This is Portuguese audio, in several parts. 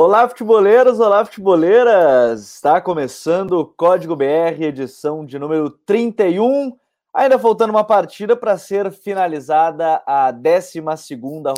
Olá, futeboleiros, olá, futeboleiras! Está começando o Código BR, edição de número 31. Ainda faltando uma partida para ser finalizada a 12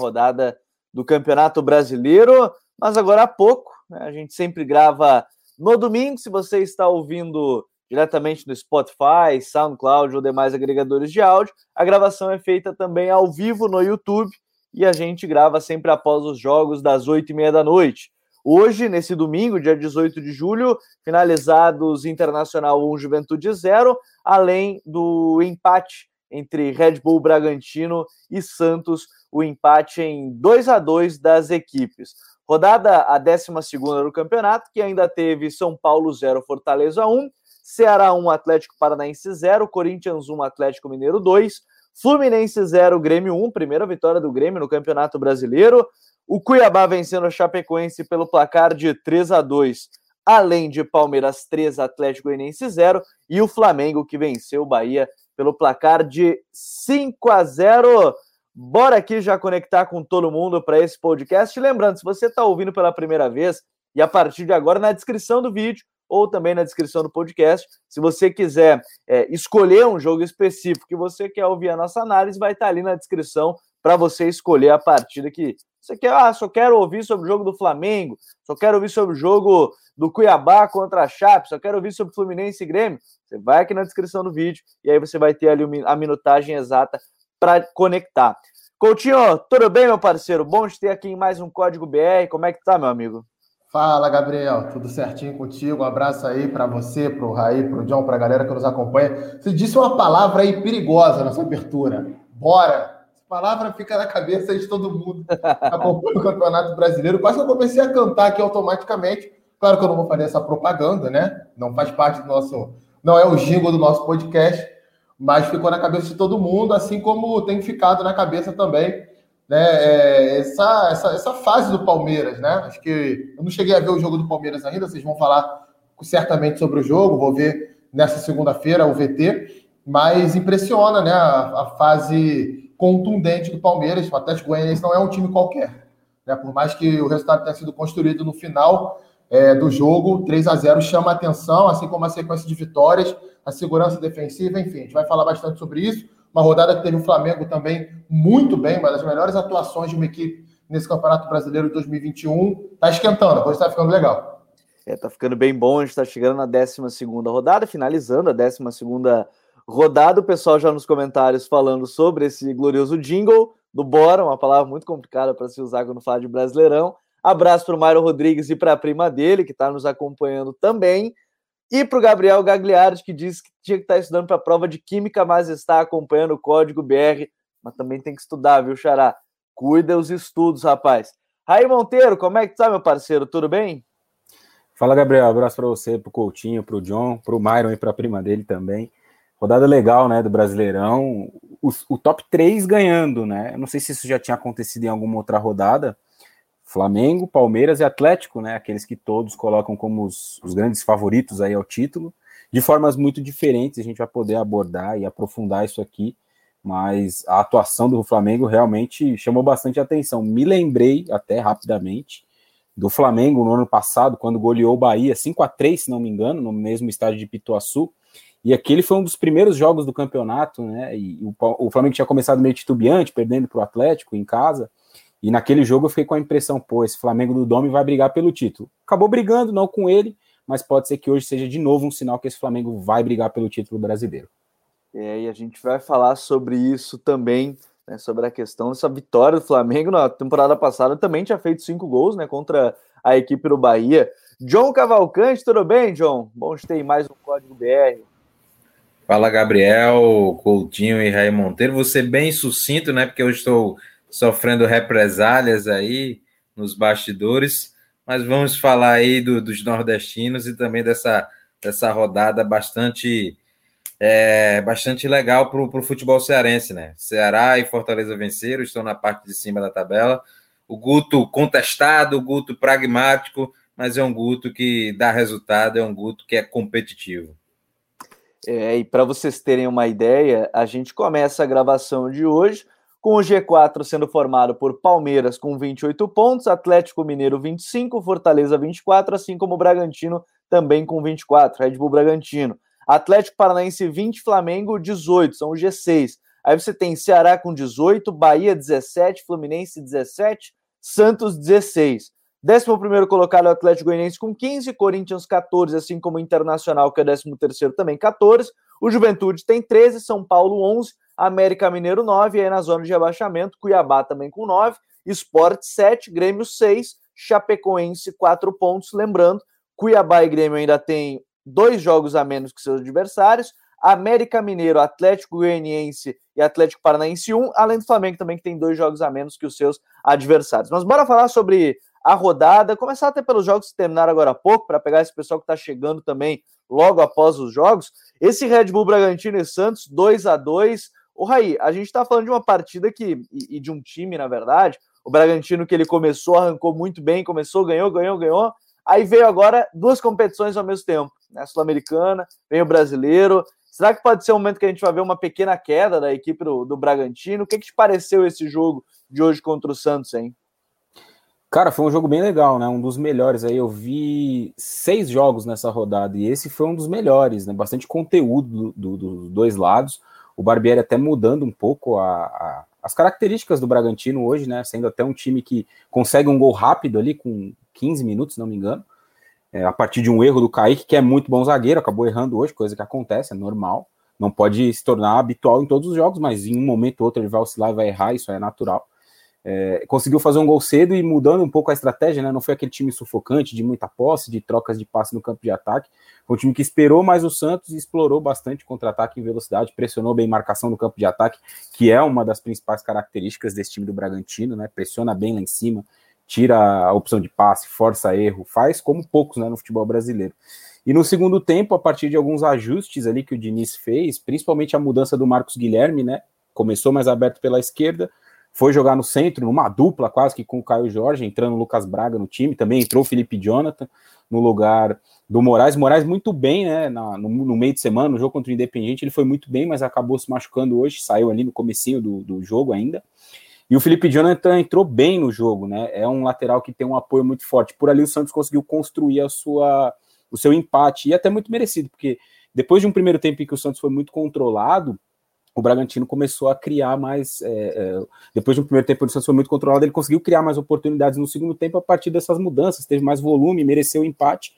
rodada do Campeonato Brasileiro, mas agora há pouco, né, a gente sempre grava no domingo. Se você está ouvindo diretamente no Spotify, SoundCloud ou demais agregadores de áudio, a gravação é feita também ao vivo no YouTube e a gente grava sempre após os jogos das oito e meia da noite. Hoje, nesse domingo, dia 18 de julho, finalizados Internacional 1, Juventude 0, além do empate entre Red Bull Bragantino e Santos, o empate em 2 a 2 das equipes. Rodada a 12 do campeonato, que ainda teve São Paulo 0, Fortaleza 1, Ceará 1, Atlético Paranaense 0, Corinthians 1, Atlético Mineiro 2, Fluminense 0, Grêmio 1, primeira vitória do Grêmio no Campeonato Brasileiro. O Cuiabá vencendo o Chapecoense pelo placar de 3 a 2, além de Palmeiras 3, Atlético Goianiense 0 e o Flamengo que venceu o Bahia pelo placar de 5 a 0. Bora aqui já conectar com todo mundo para esse podcast. Lembrando, se você está ouvindo pela primeira vez, e a partir de agora, na descrição do vídeo, ou também na descrição do podcast. Se você quiser é, escolher um jogo específico que você quer ouvir a nossa análise, vai estar ali na descrição para você escolher a partida que você quer. Ah, só quero ouvir sobre o jogo do Flamengo, só quero ouvir sobre o jogo do Cuiabá contra a Chape, só quero ouvir sobre Fluminense e Grêmio. Você vai aqui na descrição do vídeo e aí você vai ter ali a minutagem exata para conectar. Coutinho, tudo bem, meu parceiro? Bom de ter aqui em mais um Código BR. Como é que tá, meu amigo? Fala, Gabriel. Tudo certinho contigo? Um abraço aí para você, para o Raí, para o John, para a galera que nos acompanha. Você disse uma palavra aí perigosa na sua abertura. Bora! Palavra fica na cabeça de todo mundo acompanha o Campeonato Brasileiro. Quase que eu comecei a cantar aqui automaticamente. Claro que eu não vou fazer essa propaganda, né? Não faz parte do nosso... Não é o jingle do nosso podcast, mas ficou na cabeça de todo mundo, assim como tem ficado na cabeça também né, é, essa, essa, essa fase do Palmeiras, né? Acho que eu não cheguei a ver o jogo do Palmeiras ainda, vocês vão falar certamente sobre o jogo, vou ver nessa segunda-feira o VT, mas impressiona, né, a, a, fase contundente do Palmeiras. O Atlético Goianiense não é um time qualquer, né? Por mais que o resultado tenha sido construído no final é, do jogo, 3 a 0 chama a atenção, assim como a sequência de vitórias, a segurança defensiva, enfim, a gente vai falar bastante sobre isso. Uma rodada que teve o Flamengo também muito bem, uma das melhores atuações de uma equipe nesse Campeonato Brasileiro de 2021. Tá esquentando, a coisa tá ficando legal. É, tá ficando bem bom, a gente tá chegando na 12 rodada, finalizando a 12 rodada. O pessoal já nos comentários falando sobre esse glorioso jingle do Bora, uma palavra muito complicada para se usar quando fala de Brasileirão. Abraço para o Mário Rodrigues e para a prima dele, que está nos acompanhando também. E para o Gabriel Gagliardi, que disse que tinha que estar tá estudando para a prova de Química, mas está acompanhando o código BR. Mas também tem que estudar, viu, Xará? Cuida os estudos, rapaz. Raí Monteiro, como é que tá, meu parceiro? Tudo bem? Fala, Gabriel. Abraço para você, para o Coutinho, para o John, para o Myron e para a prima dele também. Rodada legal, né, do Brasileirão. O, o top 3 ganhando, né? Não sei se isso já tinha acontecido em alguma outra rodada, Flamengo, Palmeiras e Atlético, né? Aqueles que todos colocam como os, os, grandes favoritos aí ao título, de formas muito diferentes. A gente vai poder abordar e aprofundar isso aqui, mas a atuação do Flamengo realmente chamou bastante atenção. Me lembrei até rapidamente do Flamengo no ano passado, quando goleou o Bahia 5 a 3 se não me engano, no mesmo estádio de Pituaçu. E aquele foi um dos primeiros jogos do campeonato, né? E o, o Flamengo tinha começado meio titubeante, perdendo para o Atlético em casa. E naquele jogo eu fiquei com a impressão, pô, esse Flamengo do Dome vai brigar pelo título. Acabou brigando, não com ele, mas pode ser que hoje seja de novo um sinal que esse Flamengo vai brigar pelo título brasileiro. É, e a gente vai falar sobre isso também, né, sobre a questão dessa vitória do Flamengo na temporada passada, também tinha feito cinco gols, né, contra a equipe do Bahia. John Cavalcante, tudo bem, John? Bom de ter mais um Código BR. Fala, Gabriel, Coutinho e Raí Monteiro. Ser bem sucinto, né, porque eu estou sofrendo represálias aí nos bastidores, mas vamos falar aí do, dos nordestinos e também dessa, dessa rodada bastante é, bastante legal para o futebol cearense, né? Ceará e Fortaleza venceram, estão na parte de cima da tabela. O Guto contestado, o Guto pragmático, mas é um Guto que dá resultado, é um Guto que é competitivo. É, e para vocês terem uma ideia, a gente começa a gravação de hoje com o G4 sendo formado por Palmeiras com 28 pontos, Atlético Mineiro 25, Fortaleza 24, assim como o Bragantino também com 24, Red Bull Bragantino. Atlético Paranaense 20, Flamengo 18, são o G6. Aí você tem Ceará com 18, Bahia 17, Fluminense 17, Santos 16. Décimo primeiro colocado é o Atlético Goianiense com 15, Corinthians 14, assim como o Internacional, que é décimo terceiro também 14. O Juventude tem 13, São Paulo 11, América Mineiro 9, e aí na zona de rebaixamento, Cuiabá também com 9, Sport 7, Grêmio 6, Chapecoense 4 pontos. Lembrando, Cuiabá e Grêmio ainda têm dois jogos a menos que seus adversários. América Mineiro, Atlético Goianiense e Atlético Paranaense 1, além do Flamengo também que tem dois jogos a menos que os seus adversários. Mas bora falar sobre a rodada, começar até pelos jogos que terminaram agora há pouco, para pegar esse pessoal que está chegando também logo após os jogos. Esse Red Bull Bragantino e Santos, 2 a 2 O Raí, a gente está falando de uma partida que, e, e de um time, na verdade, o Bragantino que ele começou, arrancou muito bem, começou, ganhou, ganhou, ganhou, aí veio agora duas competições ao mesmo tempo, né? Sul-Americana, vem o brasileiro, Será que pode ser um momento que a gente vai ver uma pequena queda da equipe do, do Bragantino? O que, que te pareceu esse jogo de hoje contra o Santos, hein? Cara, foi um jogo bem legal, né? Um dos melhores aí. Eu vi seis jogos nessa rodada e esse foi um dos melhores, né? Bastante conteúdo dos do, do dois lados. O Barbieri até mudando um pouco a, a, as características do Bragantino hoje, né? Sendo até um time que consegue um gol rápido ali com 15 minutos, se não me engano é, a partir de um erro do Kaique, que é muito bom zagueiro, acabou errando hoje, coisa que acontece, é normal. Não pode se tornar habitual em todos os jogos, mas em um momento ou outro ele vai oscilar e vai errar, isso é natural. É, conseguiu fazer um gol cedo e mudando um pouco a estratégia, né? Não foi aquele time sufocante, de muita posse, de trocas de passe no campo de ataque. Foi um time que esperou mais o Santos e explorou bastante contra-ataque em velocidade, pressionou bem marcação no campo de ataque, que é uma das principais características desse time do Bragantino, né? Pressiona bem lá em cima, tira a opção de passe, força erro, faz como poucos né, no futebol brasileiro. E no segundo tempo, a partir de alguns ajustes ali que o Diniz fez, principalmente a mudança do Marcos Guilherme, né? Começou mais aberto pela esquerda, foi jogar no centro, numa dupla quase que com o Caio Jorge, entrando o Lucas Braga no time, também entrou o Felipe Jonathan no lugar do Moraes. Moraes muito bem, né? Na, no, no, meio de semana, no jogo contra o Independiente, ele foi muito bem, mas acabou se machucando hoje, saiu ali no comecinho do, do jogo ainda. E o Felipe Jonathan entrou bem no jogo, né? É um lateral que tem um apoio muito forte. Por ali o Santos conseguiu construir a sua, o seu empate, e até muito merecido, porque depois de um primeiro tempo em que o Santos foi muito controlado, o Bragantino começou a criar mais. É, é, depois de um primeiro tempo, o Santos foi muito controlado, ele conseguiu criar mais oportunidades no segundo tempo a partir dessas mudanças, teve mais volume, mereceu o empate.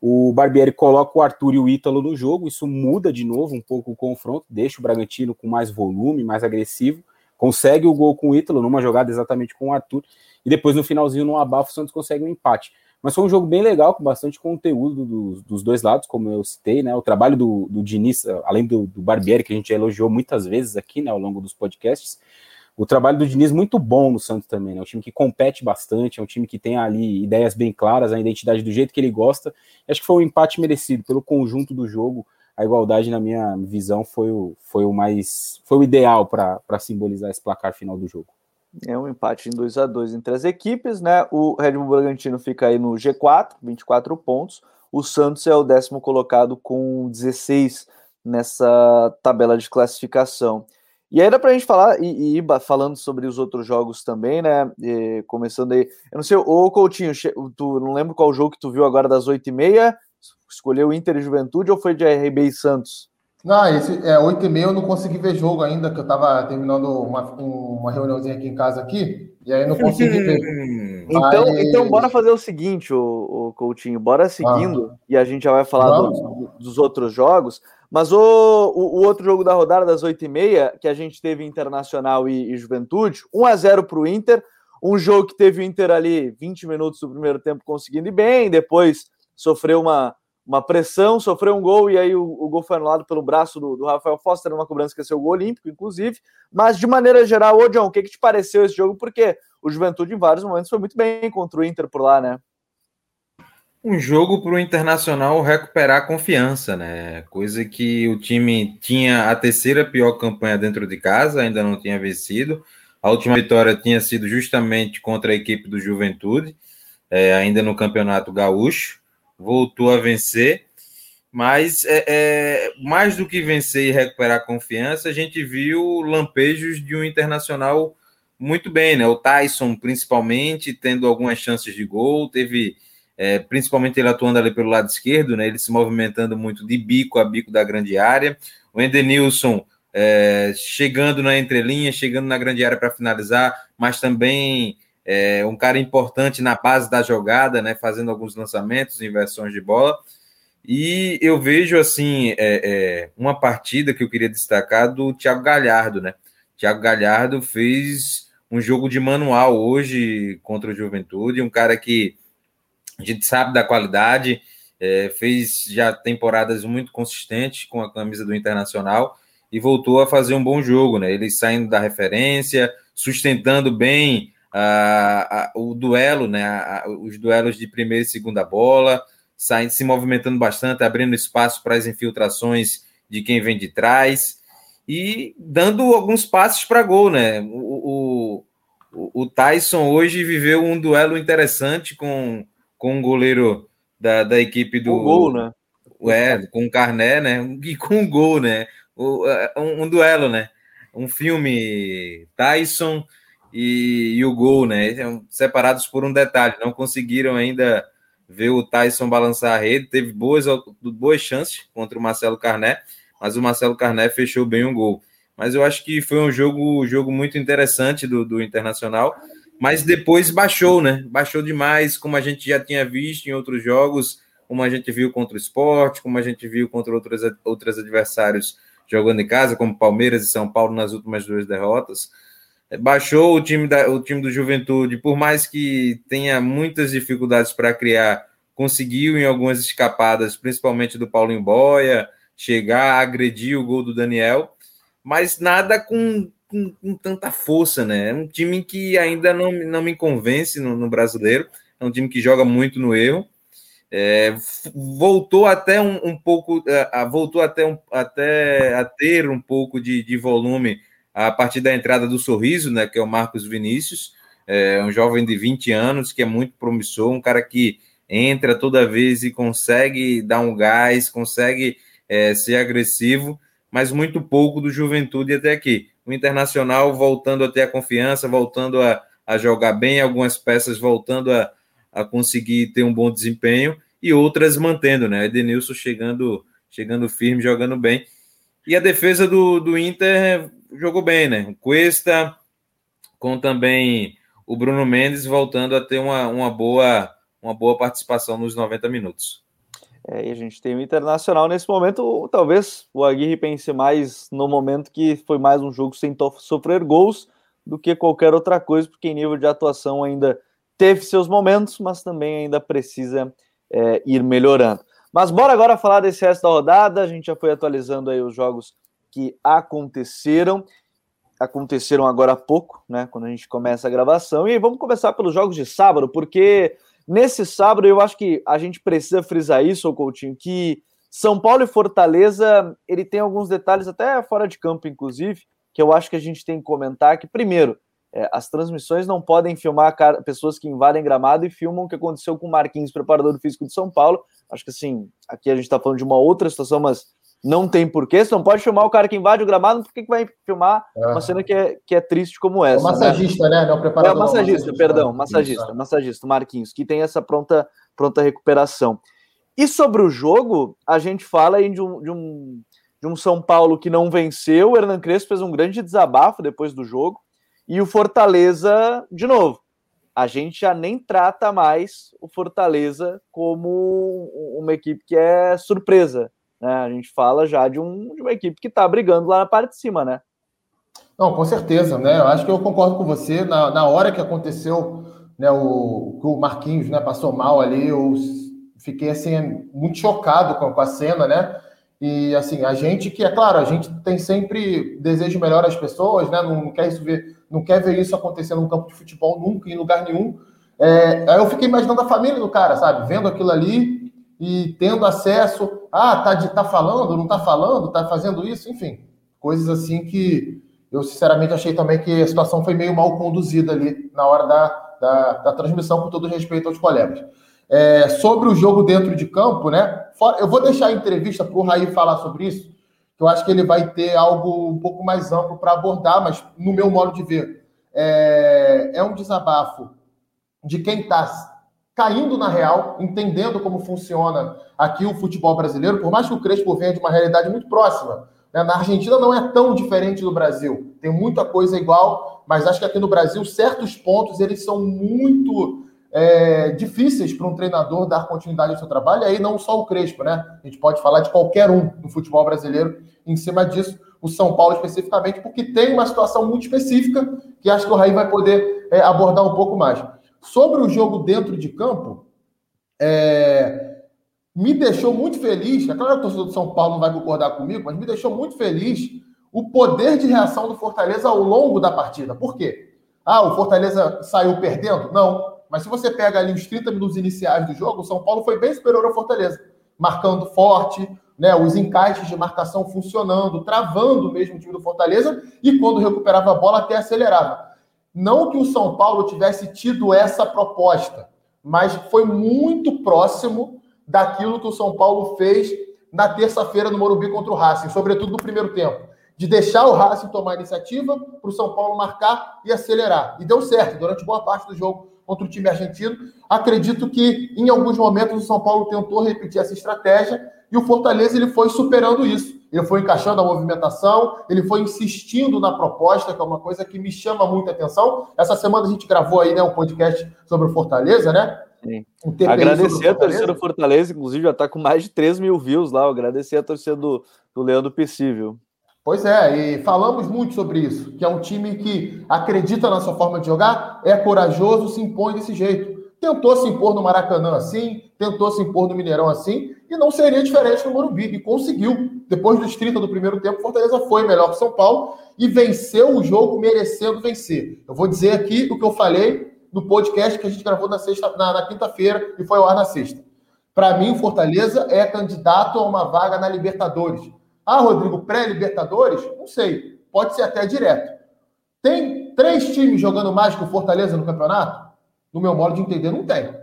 O Barbieri coloca o Arthur e o Ítalo no jogo, isso muda de novo um pouco o confronto, deixa o Bragantino com mais volume, mais agressivo consegue o gol com o Ítalo, numa jogada exatamente com o Arthur, e depois no finalzinho, no abafo, o Santos consegue um empate. Mas foi um jogo bem legal, com bastante conteúdo dos, dos dois lados, como eu citei, né? O trabalho do, do Diniz, além do, do Barbieri, que a gente elogiou muitas vezes aqui, né, ao longo dos podcasts, o trabalho do Diniz muito bom no Santos também, né? Um time que compete bastante, é um time que tem ali ideias bem claras, a identidade do jeito que ele gosta. Acho que foi um empate merecido pelo conjunto do jogo a igualdade, na minha visão, foi o, foi o mais foi o ideal para simbolizar esse placar final do jogo. É um empate em 2 a 2 entre as equipes, né? O Red Bull Bragantino fica aí no G4, 24 pontos. O Santos é o décimo colocado com 16 nessa tabela de classificação. E aí dá pra gente falar e, e falando sobre os outros jogos também, né? E, começando aí. Eu não sei, ô Coutinho, tu não lembro qual jogo que tu viu agora das 8h30 escolheu Inter e Juventude ou foi de RB e Santos? Não, esse é 8 e meia eu não consegui ver jogo ainda, que eu tava terminando uma, uma reuniãozinha aqui em casa aqui, e aí não consegui ver. Então, Mas... então bora fazer o seguinte, o, Coutinho, bora seguindo, ah. e a gente já vai falar dos, dos, outros jogos, mas o, o, o, outro jogo da rodada das 8 e meia, que a gente teve Internacional e, e Juventude, 1 a 0 para o Inter, um jogo que teve o Inter ali 20 minutos do primeiro tempo conseguindo ir bem, depois sofreu uma, uma pressão, sofreu um gol e aí o, o gol foi anulado pelo braço do, do Rafael Foster, numa cobrança que ia ser o gol olímpico, inclusive. Mas de maneira geral, ô John, o que, que te pareceu esse jogo? Porque o Juventude, em vários momentos, foi muito bem contra o Inter por lá, né? Um jogo para o Internacional recuperar confiança, né? Coisa que o time tinha a terceira pior campanha dentro de casa, ainda não tinha vencido. A última vitória tinha sido justamente contra a equipe do Juventude, é, ainda no Campeonato Gaúcho voltou a vencer, Mas é, é, mais do que vencer e recuperar confiança, a gente viu lampejos de um internacional muito bem, né? O Tyson, principalmente, tendo algumas chances de gol, teve é, principalmente ele atuando ali pelo lado esquerdo, né? Ele se movimentando muito de bico a bico da grande área. O Endenilson é, chegando na entrelinha, chegando na grande área para finalizar, mas também é, um cara importante na base da jogada, né? Fazendo alguns lançamentos, inversões de bola. E eu vejo assim é, é, uma partida que eu queria destacar do Thiago Galhardo, né? Thiago Galhardo fez um jogo de manual hoje contra o Juventude, um cara que a gente sabe da qualidade, é, fez já temporadas muito consistentes com a camisa do Internacional e voltou a fazer um bom jogo, né? Ele saindo da referência, sustentando bem a, a, o duelo, né? A, os duelos de primeira e segunda bola saindo, se movimentando bastante, abrindo espaço para as infiltrações de quem vem de trás e dando alguns passes para gol, né? O, o, o, Tyson hoje viveu um duelo interessante com, com um goleiro da, da equipe do. Com gol, né? É, com o Carné, né? E com o gol, né? É, um, um, duelo, né? Um filme Tyson e, e o gol, né? Separados por um detalhe, não conseguiram ainda ver o Tyson balançar a rede, teve boas, boas chances contra o Marcelo Carné, mas o Marcelo Carné fechou bem o um gol. Mas eu acho que foi um jogo, jogo muito interessante do, do Internacional, mas depois baixou, né? Baixou demais, como a gente já tinha visto em outros jogos, como a gente viu contra o Sport, como a gente viu contra outros, outros adversários jogando em casa, como Palmeiras e São Paulo nas últimas duas derrotas baixou o time, da, o time do Juventude, por mais que tenha muitas dificuldades para criar, conseguiu em algumas escapadas, principalmente do Paulinho Boia, chegar, agredir o gol do Daniel, mas nada com, com, com tanta força, né? É um time que ainda não, não me convence no, no brasileiro, é um time que joga muito no erro. É, voltou até um, um pouco, uh, voltou até, um, até a ter um pouco de, de volume a partir da entrada do Sorriso, né, que é o Marcos Vinícius, é um jovem de 20 anos que é muito promissor, um cara que entra toda vez e consegue dar um gás, consegue é, ser agressivo, mas muito pouco do Juventude até aqui. O Internacional voltando a ter a confiança, voltando a, a jogar bem, algumas peças voltando a, a conseguir ter um bom desempenho e outras mantendo, né? Edenilson chegando, chegando firme, jogando bem. E a defesa do, do Inter jogou bem, né? O Cuesta, com também o Bruno Mendes voltando a ter uma, uma, boa, uma boa participação nos 90 minutos. É, e a gente tem o Internacional nesse momento. Talvez o Aguirre pense mais no momento que foi mais um jogo sem sofrer gols do que qualquer outra coisa, porque em nível de atuação ainda teve seus momentos, mas também ainda precisa é, ir melhorando. Mas bora agora falar desse resto da rodada. A gente já foi atualizando aí os jogos que aconteceram. Aconteceram agora há pouco, né? Quando a gente começa a gravação. E vamos começar pelos jogos de sábado, porque nesse sábado eu acho que a gente precisa frisar isso, Coutinho, que São Paulo e Fortaleza, ele tem alguns detalhes, até fora de campo, inclusive, que eu acho que a gente tem que comentar. Que, primeiro, é, as transmissões não podem filmar pessoas que invadem gramado e filmam o que aconteceu com o Marquinhos, preparador físico de São Paulo. Acho que assim, aqui a gente está falando de uma outra situação, mas não tem porquê. Você não pode filmar o cara que invade o gramado, por que, que vai filmar é. uma cena que é, que é triste como essa? É o massagista, né? né? Não, preparador, é massagista, massagista, perdão, massagista, Isso. massagista, Marquinhos, que tem essa pronta, pronta recuperação. E sobre o jogo, a gente fala aí de um, de um, de um São Paulo que não venceu. O Hernan Crespo fez um grande desabafo depois do jogo. E o Fortaleza, de novo, a gente já nem trata mais o Fortaleza como uma equipe que é surpresa. Né? A gente fala já de, um, de uma equipe que está brigando lá na parte de cima, né? Não, com certeza, né? Eu acho que eu concordo com você. Na, na hora que aconteceu né, o, o Marquinhos né, passou mal ali, eu fiquei assim, muito chocado com, com a cena, né? E assim, a gente que, é claro, a gente tem sempre desejo melhor às pessoas, né? Não quer isso ver, não quer ver isso acontecer num campo de futebol nunca, em lugar nenhum. É, aí eu fiquei imaginando a família do cara, sabe? Vendo aquilo ali e tendo acesso. Ah, tá, de, tá falando, não tá falando, tá fazendo isso, enfim. Coisas assim que eu sinceramente achei também que a situação foi meio mal conduzida ali na hora da, da, da transmissão, com todo respeito aos colegas. É, sobre o jogo dentro de campo, né? Eu vou deixar a entrevista para o Raí falar sobre isso, que eu acho que ele vai ter algo um pouco mais amplo para abordar, mas no meu modo de ver, é, é um desabafo de quem está caindo na real, entendendo como funciona aqui o futebol brasileiro, por mais que o Crespo venha de uma realidade muito próxima. Né? Na Argentina não é tão diferente do Brasil, tem muita coisa igual, mas acho que aqui no Brasil certos pontos eles são muito é, difíceis para um treinador dar continuidade ao seu trabalho, e aí não só o Crespo, né? A gente pode falar de qualquer um no futebol brasileiro em cima disso, o São Paulo especificamente, porque tem uma situação muito específica que acho que o Raí vai poder é, abordar um pouco mais. Sobre o jogo dentro de campo, é, me deixou muito feliz. É claro que o torcedor do São Paulo não vai concordar comigo, mas me deixou muito feliz o poder de reação do Fortaleza ao longo da partida. Por quê? Ah, o Fortaleza saiu perdendo? Não. Mas se você pega ali os 30 minutos iniciais do jogo, o São Paulo foi bem superior ao Fortaleza, marcando forte, né, os encaixes de marcação funcionando, travando mesmo o time do Fortaleza, e quando recuperava a bola até acelerava. Não que o São Paulo tivesse tido essa proposta, mas foi muito próximo daquilo que o São Paulo fez na terça-feira no Morumbi contra o Racing, sobretudo no primeiro tempo. De deixar o Racing tomar iniciativa, para o São Paulo marcar e acelerar. E deu certo durante boa parte do jogo contra o time argentino. Acredito que em alguns momentos o São Paulo tentou repetir essa estratégia e o Fortaleza ele foi superando isso. Ele foi encaixando a movimentação, ele foi insistindo na proposta, que é uma coisa que me chama muita atenção. Essa semana a gente gravou aí né, um podcast sobre o Fortaleza, né? Um agradecer a torcida do Fortaleza, inclusive já está com mais de 3 mil views lá. agradecer a torcida do, do Leandro Pissível. Pois é, e falamos muito sobre isso, que é um time que acredita na sua forma de jogar, é corajoso, se impõe desse jeito. Tentou se impor no Maracanã assim, tentou se impor no Mineirão assim, e não seria diferente no Morumbi, e conseguiu. Depois dos 30 do primeiro tempo, Fortaleza foi melhor que São Paulo e venceu o jogo merecendo vencer. Eu vou dizer aqui o que eu falei no podcast que a gente gravou na, sexta, na, na quinta-feira e foi ao ar na sexta. Para mim, Fortaleza é candidato a uma vaga na Libertadores. Ah, Rodrigo, pré-Libertadores? Não sei. Pode ser até direto. Tem três times jogando mais que o Fortaleza no campeonato? No meu modo de entender, não tem.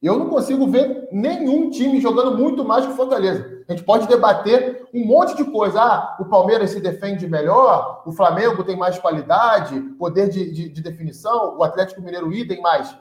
Eu não consigo ver nenhum time jogando muito mais que o Fortaleza. A gente pode debater um monte de coisa. Ah, o Palmeiras se defende melhor, o Flamengo tem mais qualidade, poder de, de, de definição, o Atlético Mineiro idem mais.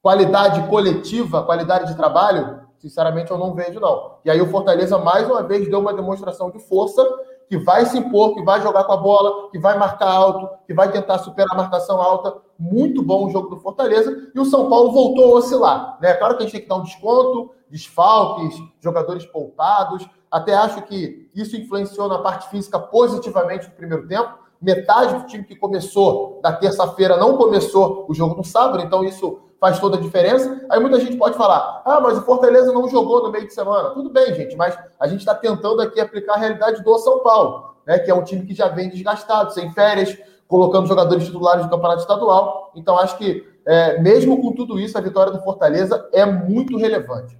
Qualidade coletiva, qualidade de trabalho, sinceramente eu não vejo, não. E aí o Fortaleza, mais uma vez, deu uma demonstração de força que vai se impor, que vai jogar com a bola, que vai marcar alto, que vai tentar superar a marcação alta. Muito bom o jogo do Fortaleza. E o São Paulo voltou a oscilar. Né? Claro que a gente tem que dar um desconto, desfalques, jogadores poupados. Até acho que isso influenciou na parte física positivamente no primeiro tempo. Metade do time que começou na terça-feira não começou o jogo no sábado, então isso faz toda a diferença. Aí muita gente pode falar: ah, mas o Fortaleza não jogou no meio de semana. Tudo bem, gente, mas a gente está tentando aqui aplicar a realidade do São Paulo, né? Que é um time que já vem desgastado, sem férias, colocando jogadores titulares do campeonato estadual. Então, acho que, é, mesmo com tudo isso, a vitória do Fortaleza é muito relevante.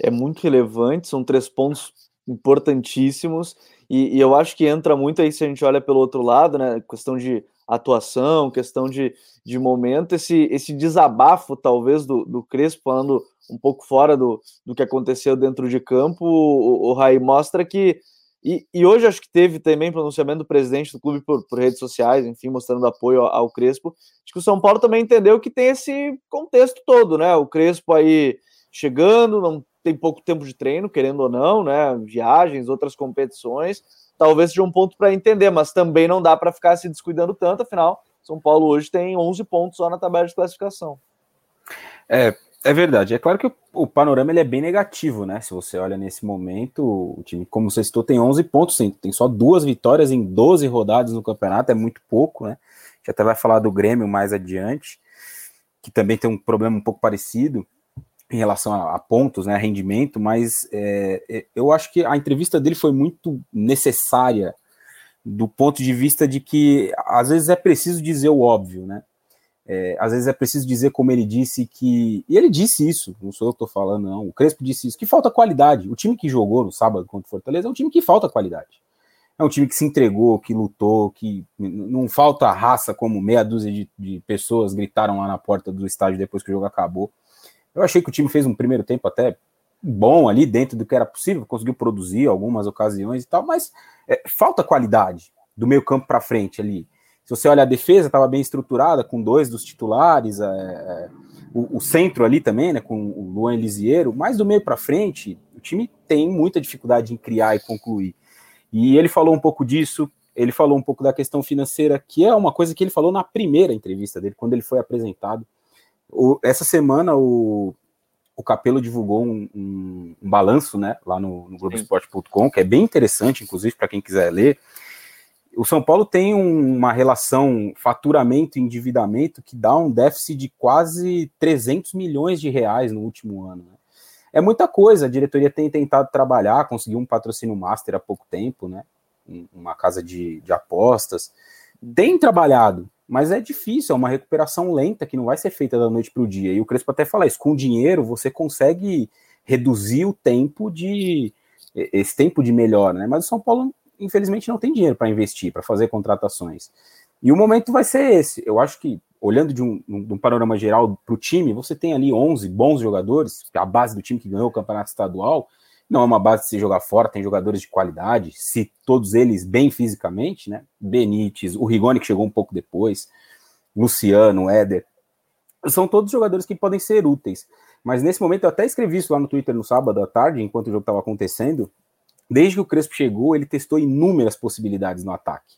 É muito relevante, são três pontos importantíssimos. E, e, eu acho que entra muito aí se a gente olha pelo outro lado, né? Questão de atuação, questão de, de momento, esse, esse desabafo, talvez, do, do Crespo, falando um pouco fora do, do que aconteceu dentro de campo, o, o Rai mostra que. E, e, hoje acho que teve também pronunciamento do presidente do clube por, por redes sociais, enfim, mostrando apoio ao, ao, Crespo. Acho que o São Paulo também entendeu que tem esse contexto todo, né? O Crespo aí chegando, não tem pouco tempo de treino, querendo ou não, né? Viagens, outras competições talvez seja um ponto para entender, mas também não dá para ficar se descuidando tanto, afinal, São Paulo hoje tem 11 pontos só na tabela de classificação. É, é verdade. É claro que o, o panorama ele é bem negativo, né? Se você olha nesse momento, o time, como você citou, tem 11 pontos, sim, tem só duas vitórias em 12 rodadas no campeonato, é muito pouco, né? A gente até vai falar do Grêmio mais adiante, que também tem um problema um pouco parecido em relação a, a pontos, né, rendimento, mas é, é, eu acho que a entrevista dele foi muito necessária do ponto de vista de que às vezes é preciso dizer o óbvio, né? É, às vezes é preciso dizer como ele disse que. E ele disse isso, não sou eu que estou falando, não. O Crespo disse isso, que falta qualidade. O time que jogou no sábado contra o Fortaleza é um time que falta qualidade. É um time que se entregou, que lutou, que não falta raça, como meia dúzia de, de pessoas gritaram lá na porta do estádio depois que o jogo acabou. Eu achei que o time fez um primeiro tempo até bom ali dentro do que era possível, conseguiu produzir algumas ocasiões e tal, mas é, falta qualidade do meio campo para frente ali. Se você olha a defesa, estava bem estruturada, com dois dos titulares, é, é, o, o, centro ali também, né, com o Luan Elisiero, mas do meio para frente, o time tem muita dificuldade em criar e concluir. E ele falou um pouco disso, ele falou um pouco da questão financeira, que é uma coisa que ele falou na primeira entrevista dele, quando ele foi apresentado. O, essa semana, o, o Capelo divulgou um, um, um balanço né, lá no, no Globoesporte.com, que é bem interessante, inclusive, para quem quiser ler. O São Paulo tem um, uma relação faturamento e endividamento que dá um déficit de quase 300 milhões de reais no último ano. Né? É muita coisa, a diretoria tem tentado trabalhar, conseguiu um patrocínio master há pouco tempo, né? Uma casa de, de apostas. Tem trabalhado, mas é difícil, é uma recuperação lenta que não vai ser feita da noite para o dia. E o Crespo até fala isso: com dinheiro você consegue reduzir o tempo de esse tempo de melhora, né? Mas o São Paulo, infelizmente, não tem dinheiro para investir, para fazer contratações. E o momento vai ser esse. Eu acho que, olhando de um, de um panorama geral para o time, você tem ali 11 bons jogadores, a base do time que ganhou o campeonato estadual. Não é uma base de se jogar fora, tem jogadores de qualidade, se todos eles bem fisicamente, né? Benítez, o Rigoni que chegou um pouco depois, Luciano, Éder. São todos jogadores que podem ser úteis. Mas nesse momento eu até escrevi isso lá no Twitter no sábado à tarde, enquanto o jogo estava acontecendo. Desde que o Crespo chegou, ele testou inúmeras possibilidades no ataque.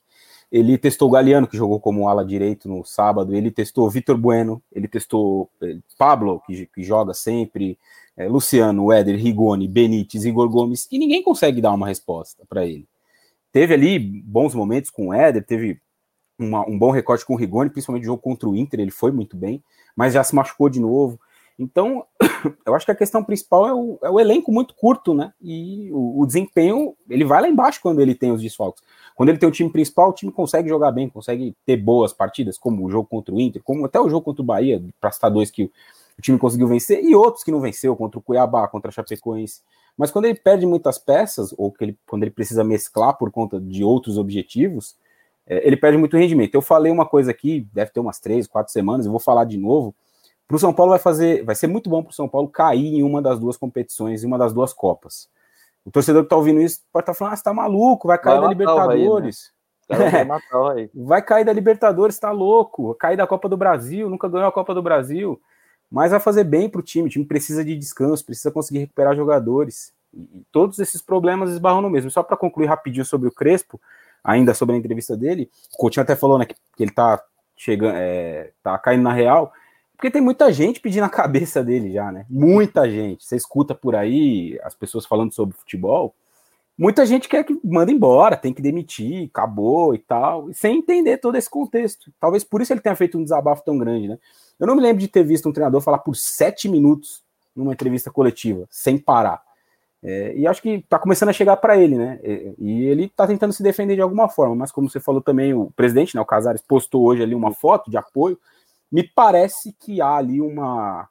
Ele testou o Galeano, que jogou como ala direito no sábado, ele testou o Vitor Bueno, ele testou eh, Pablo, que, que joga sempre, é, Luciano, Éder, Rigoni, Benítez, Igor Gomes, e ninguém consegue dar uma resposta para ele. Teve ali bons momentos com o Éder, teve uma, um bom recorte com o Rigoni, principalmente no jogo contra o Inter, ele foi muito bem, mas já se machucou de novo. Então, eu acho que a questão principal é o, é o elenco muito curto, né? E o, o, desempenho, ele vai lá embaixo quando ele tem os desfalques. Quando ele tem o time principal, o time consegue jogar bem, consegue ter boas partidas, como o jogo contra o Inter, como até o jogo contra o Bahia, para citar dois que o time conseguiu vencer, e outros que não venceu, contra o Cuiabá, contra a Chapecoense. Mas quando ele perde muitas peças, ou ele, quando ele precisa mesclar por conta de outros objetivos, é, ele perde muito rendimento. Eu falei uma coisa aqui, deve ter umas três, quatro semanas, eu vou falar de novo. Para o São Paulo vai fazer, vai ser muito bom para o São Paulo cair em uma das duas competições, em uma das duas Copas. O torcedor que está ouvindo isso pode estar tá falando, ah, você tá maluco, vai cair vai da Libertadores. Aí, né? vai, vai cair da Libertadores, tá louco. Cair da Copa do Brasil, nunca ganhou a Copa do Brasil mas vai fazer bem para o time. O time precisa de descanso, precisa conseguir recuperar jogadores. E todos esses problemas esbarram no mesmo. Só para concluir rapidinho sobre o Crespo, ainda sobre a entrevista dele, o Coutinho até falou né, que, ele tá chegando, é, tá caindo na real, porque tem muita gente pedindo a cabeça dele já, né? Muita gente. Você escuta por aí as pessoas falando sobre futebol. Muita gente quer que manda embora, tem que demitir, acabou e tal, sem entender todo esse contexto. Talvez por isso ele tenha feito um desabafo tão grande, né? Eu não me lembro de ter visto um treinador falar por sete minutos numa entrevista coletiva, sem parar. É, e acho que está começando a chegar para ele, né? E, e ele está tentando se defender de alguma forma, mas como você falou também, o presidente, né, o Casares, postou hoje ali uma foto de apoio. Me parece que há ali uma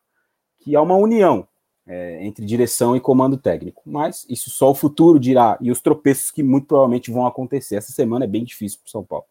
que há uma união é, entre direção e comando técnico, mas isso só o futuro dirá e os tropeços que muito provavelmente vão acontecer. Essa semana é bem difícil para São Paulo.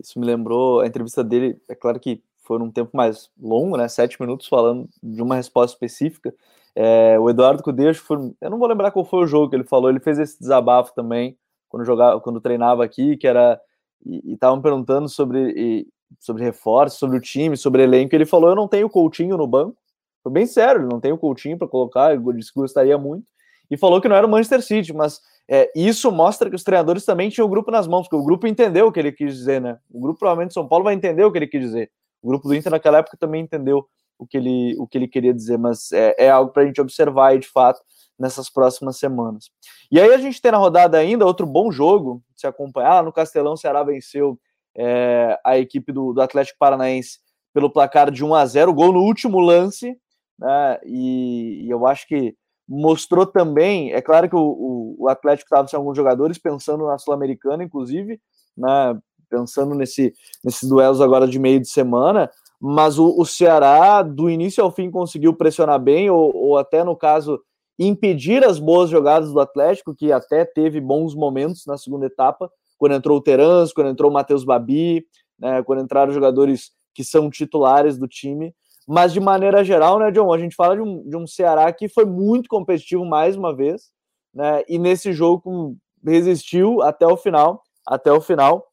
Isso me lembrou a entrevista dele. É claro que foi um tempo mais longo, né? Sete minutos falando de uma resposta específica. É, o Eduardo Cudeixo, foi, eu não vou lembrar qual foi o jogo que ele falou, ele fez esse desabafo também quando jogava, quando treinava aqui, que era e estavam perguntando sobre sobre reforço, sobre o time, sobre elenco. Ele falou: eu não tenho Coutinho no banco. Foi bem sério, ele não tem o Coutinho para colocar, ele disse que gostaria muito. E falou que não era o Manchester City, mas é, isso mostra que os treinadores também tinham o grupo nas mãos, porque o grupo entendeu o que ele quis dizer, né? O grupo provavelmente São Paulo vai entender o que ele quis dizer. O grupo do Inter naquela época também entendeu o que ele, o que ele queria dizer, mas é, é algo para a gente observar aí, de fato nessas próximas semanas. E aí a gente tem na rodada ainda outro bom jogo se acompanhar. No Castelão, o Ceará venceu é, a equipe do, do, Atlético Paranaense pelo placar de 1 a 0 gol no último lance, né? E, e eu acho que mostrou também, é claro que o, o, o Atlético estava sem alguns jogadores, pensando na Sul-Americana, inclusive, né? Pensando nesse, nesses duelos agora de meio de semana, mas o, o Ceará, do início ao fim, conseguiu pressionar bem, ou, ou, até no caso, impedir as boas jogadas do Atlético, que até teve bons momentos na segunda etapa, quando entrou o Terans, quando entrou o Matheus Babi, né, quando entraram jogadores que são titulares do time, Mas de maneira geral, né, John? A gente fala de um, de um Ceará que foi muito competitivo mais uma vez, né? E nesse jogo resistiu até o final, até o final,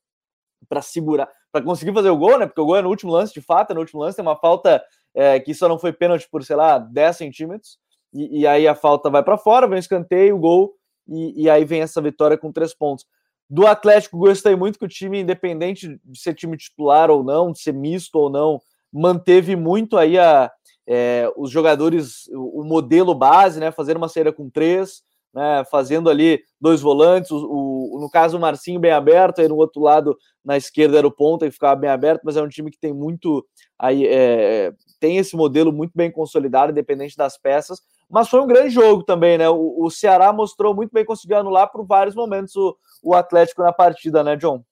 para segurar, para conseguir fazer o gol, né? Porque o gol é no último lance, de fato, é no último lance, tem uma falta é, que só não foi pênalti por, sei lá, 10 centímetros, e, e aí a falta vai para fora, vem o escanteio, o gol, e, e aí vem essa vitória com três pontos. Do Atlético, gostei muito que o time, independente de ser time titular ou não, de ser misto ou não, manteve muito aí a, é, os jogadores, o, modelo base, né? Fazendo uma saída com três, né? Fazendo ali dois volantes, o, o, no caso o Marcinho bem aberto, aí no outro lado, na esquerda era o ponta e ficava bem aberto, mas é um time que tem muito aí, é, tem esse modelo muito bem consolidado, independente das peças. Mas foi um grande jogo também, né? O, o Ceará mostrou muito bem, conseguiu anular por vários momentos o, o Atlético na partida, né, John?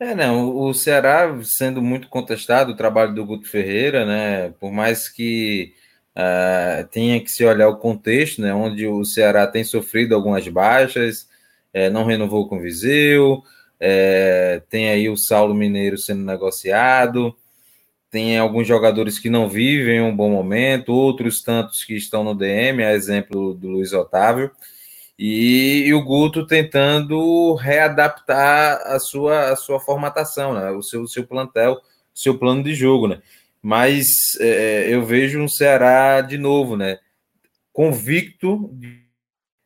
É, não, o Ceará sendo muito contestado, o trabalho do Guto Ferreira, né, por mais que uh, tenha que se olhar o contexto, né, onde o Ceará tem sofrido algumas baixas, é, não renovou com o Viseu, é, tem aí o Saulo Mineiro sendo negociado, tem alguns jogadores que não vivem um bom momento, outros tantos que estão no DM, a exemplo do Luiz Otávio, e, e, o Guto tentando readaptar a sua, a sua formatação, né? o seu, seu plantel, o seu plano de jogo. Né? Mas é, eu vejo um Ceará de novo, né? convicto,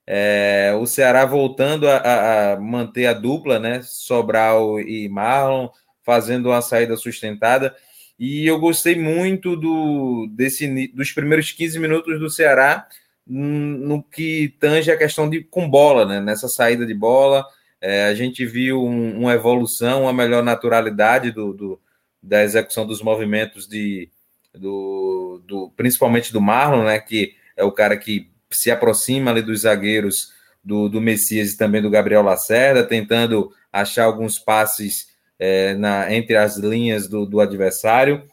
é, o Ceará voltando a, a, manter a dupla, né? Sobral e Marlon, fazendo uma saída sustentada. E eu gostei muito do, desse, dos primeiros 15 minutos do Ceará no que tange a questão de com bola, né? Nessa saída de bola, é, a gente viu um, uma evolução, uma melhor naturalidade do, do, da execução dos movimentos de do, do, principalmente do Marlon, né? Que é o cara que se aproxima ali dos zagueiros do, do Messias e também do Gabriel Lacerda, tentando achar alguns passes é, na, entre as linhas do, do adversário.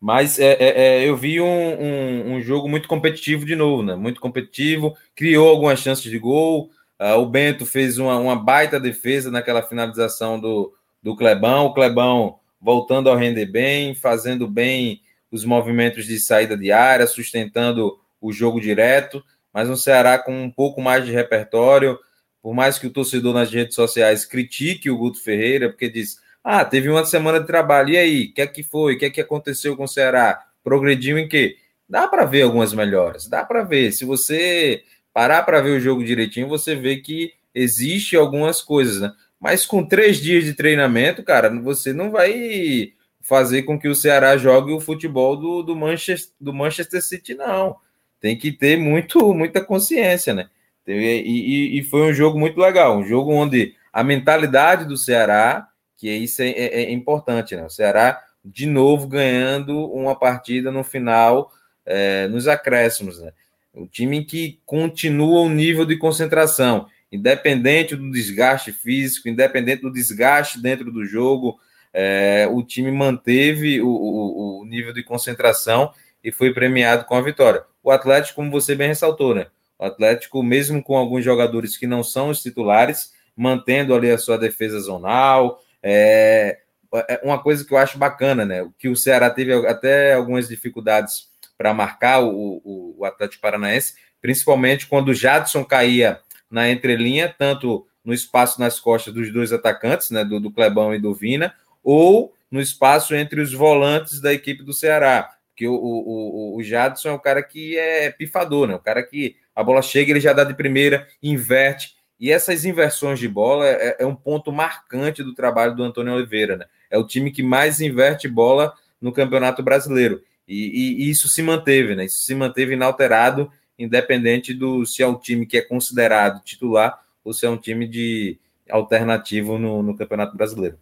Mas é, é, é, eu vi um, um, um, jogo muito competitivo de novo, né? Muito competitivo, criou algumas chances de gol. Uh, o Bento fez uma, uma, baita defesa naquela finalização do, do Clebão. O Clebão voltando ao render bem, fazendo bem os movimentos de saída de área, sustentando o jogo direto. Mas um Ceará com um pouco mais de repertório, por mais que o torcedor nas redes sociais critique o Guto Ferreira, porque diz ah, teve uma semana de trabalho, e aí? O que é que foi? O que é que aconteceu com o Ceará? Progrediu em quê? Dá para ver algumas melhoras, dá para ver. Se você parar para ver o jogo direitinho, você vê que existe algumas coisas, né? Mas com três dias de treinamento, cara, você não vai fazer com que o Ceará jogue o futebol do, do, Manchester, do Manchester City, não. Tem que ter muito, muita consciência, né? E, e, e foi um jogo muito legal, um jogo onde a mentalidade do Ceará que isso é, é, é, importante, né? O Ceará de novo ganhando uma partida no final, é, nos acréscimos, né? O time que continua o nível de concentração, independente do desgaste físico, independente do desgaste dentro do jogo, é, o time manteve o, o, o, nível de concentração e foi premiado com a vitória. O Atlético, como você bem ressaltou, né? O Atlético, mesmo com alguns jogadores que não são os titulares, mantendo ali a sua defesa zonal, é, é uma coisa que eu acho bacana, né? Que o Ceará teve até algumas dificuldades para marcar o, o, o, Atlético Paranaense, principalmente quando o Jadson caía na entrelinha, tanto no espaço nas costas dos dois atacantes, né? Do, do Clebão e do Vina, ou no espaço entre os volantes da equipe do Ceará. Porque o, o, o Jadson é o cara que é pifador, né? O cara que a bola chega, ele já dá de primeira, inverte e essas inversões de bola é, é, um ponto marcante do trabalho do Antônio Oliveira. Né? É o time que mais inverte bola no Campeonato Brasileiro. E, e, e, isso se manteve, né? Isso se manteve inalterado, independente do se é um time que é considerado titular ou se é um time de alternativo no, no Campeonato Brasileiro.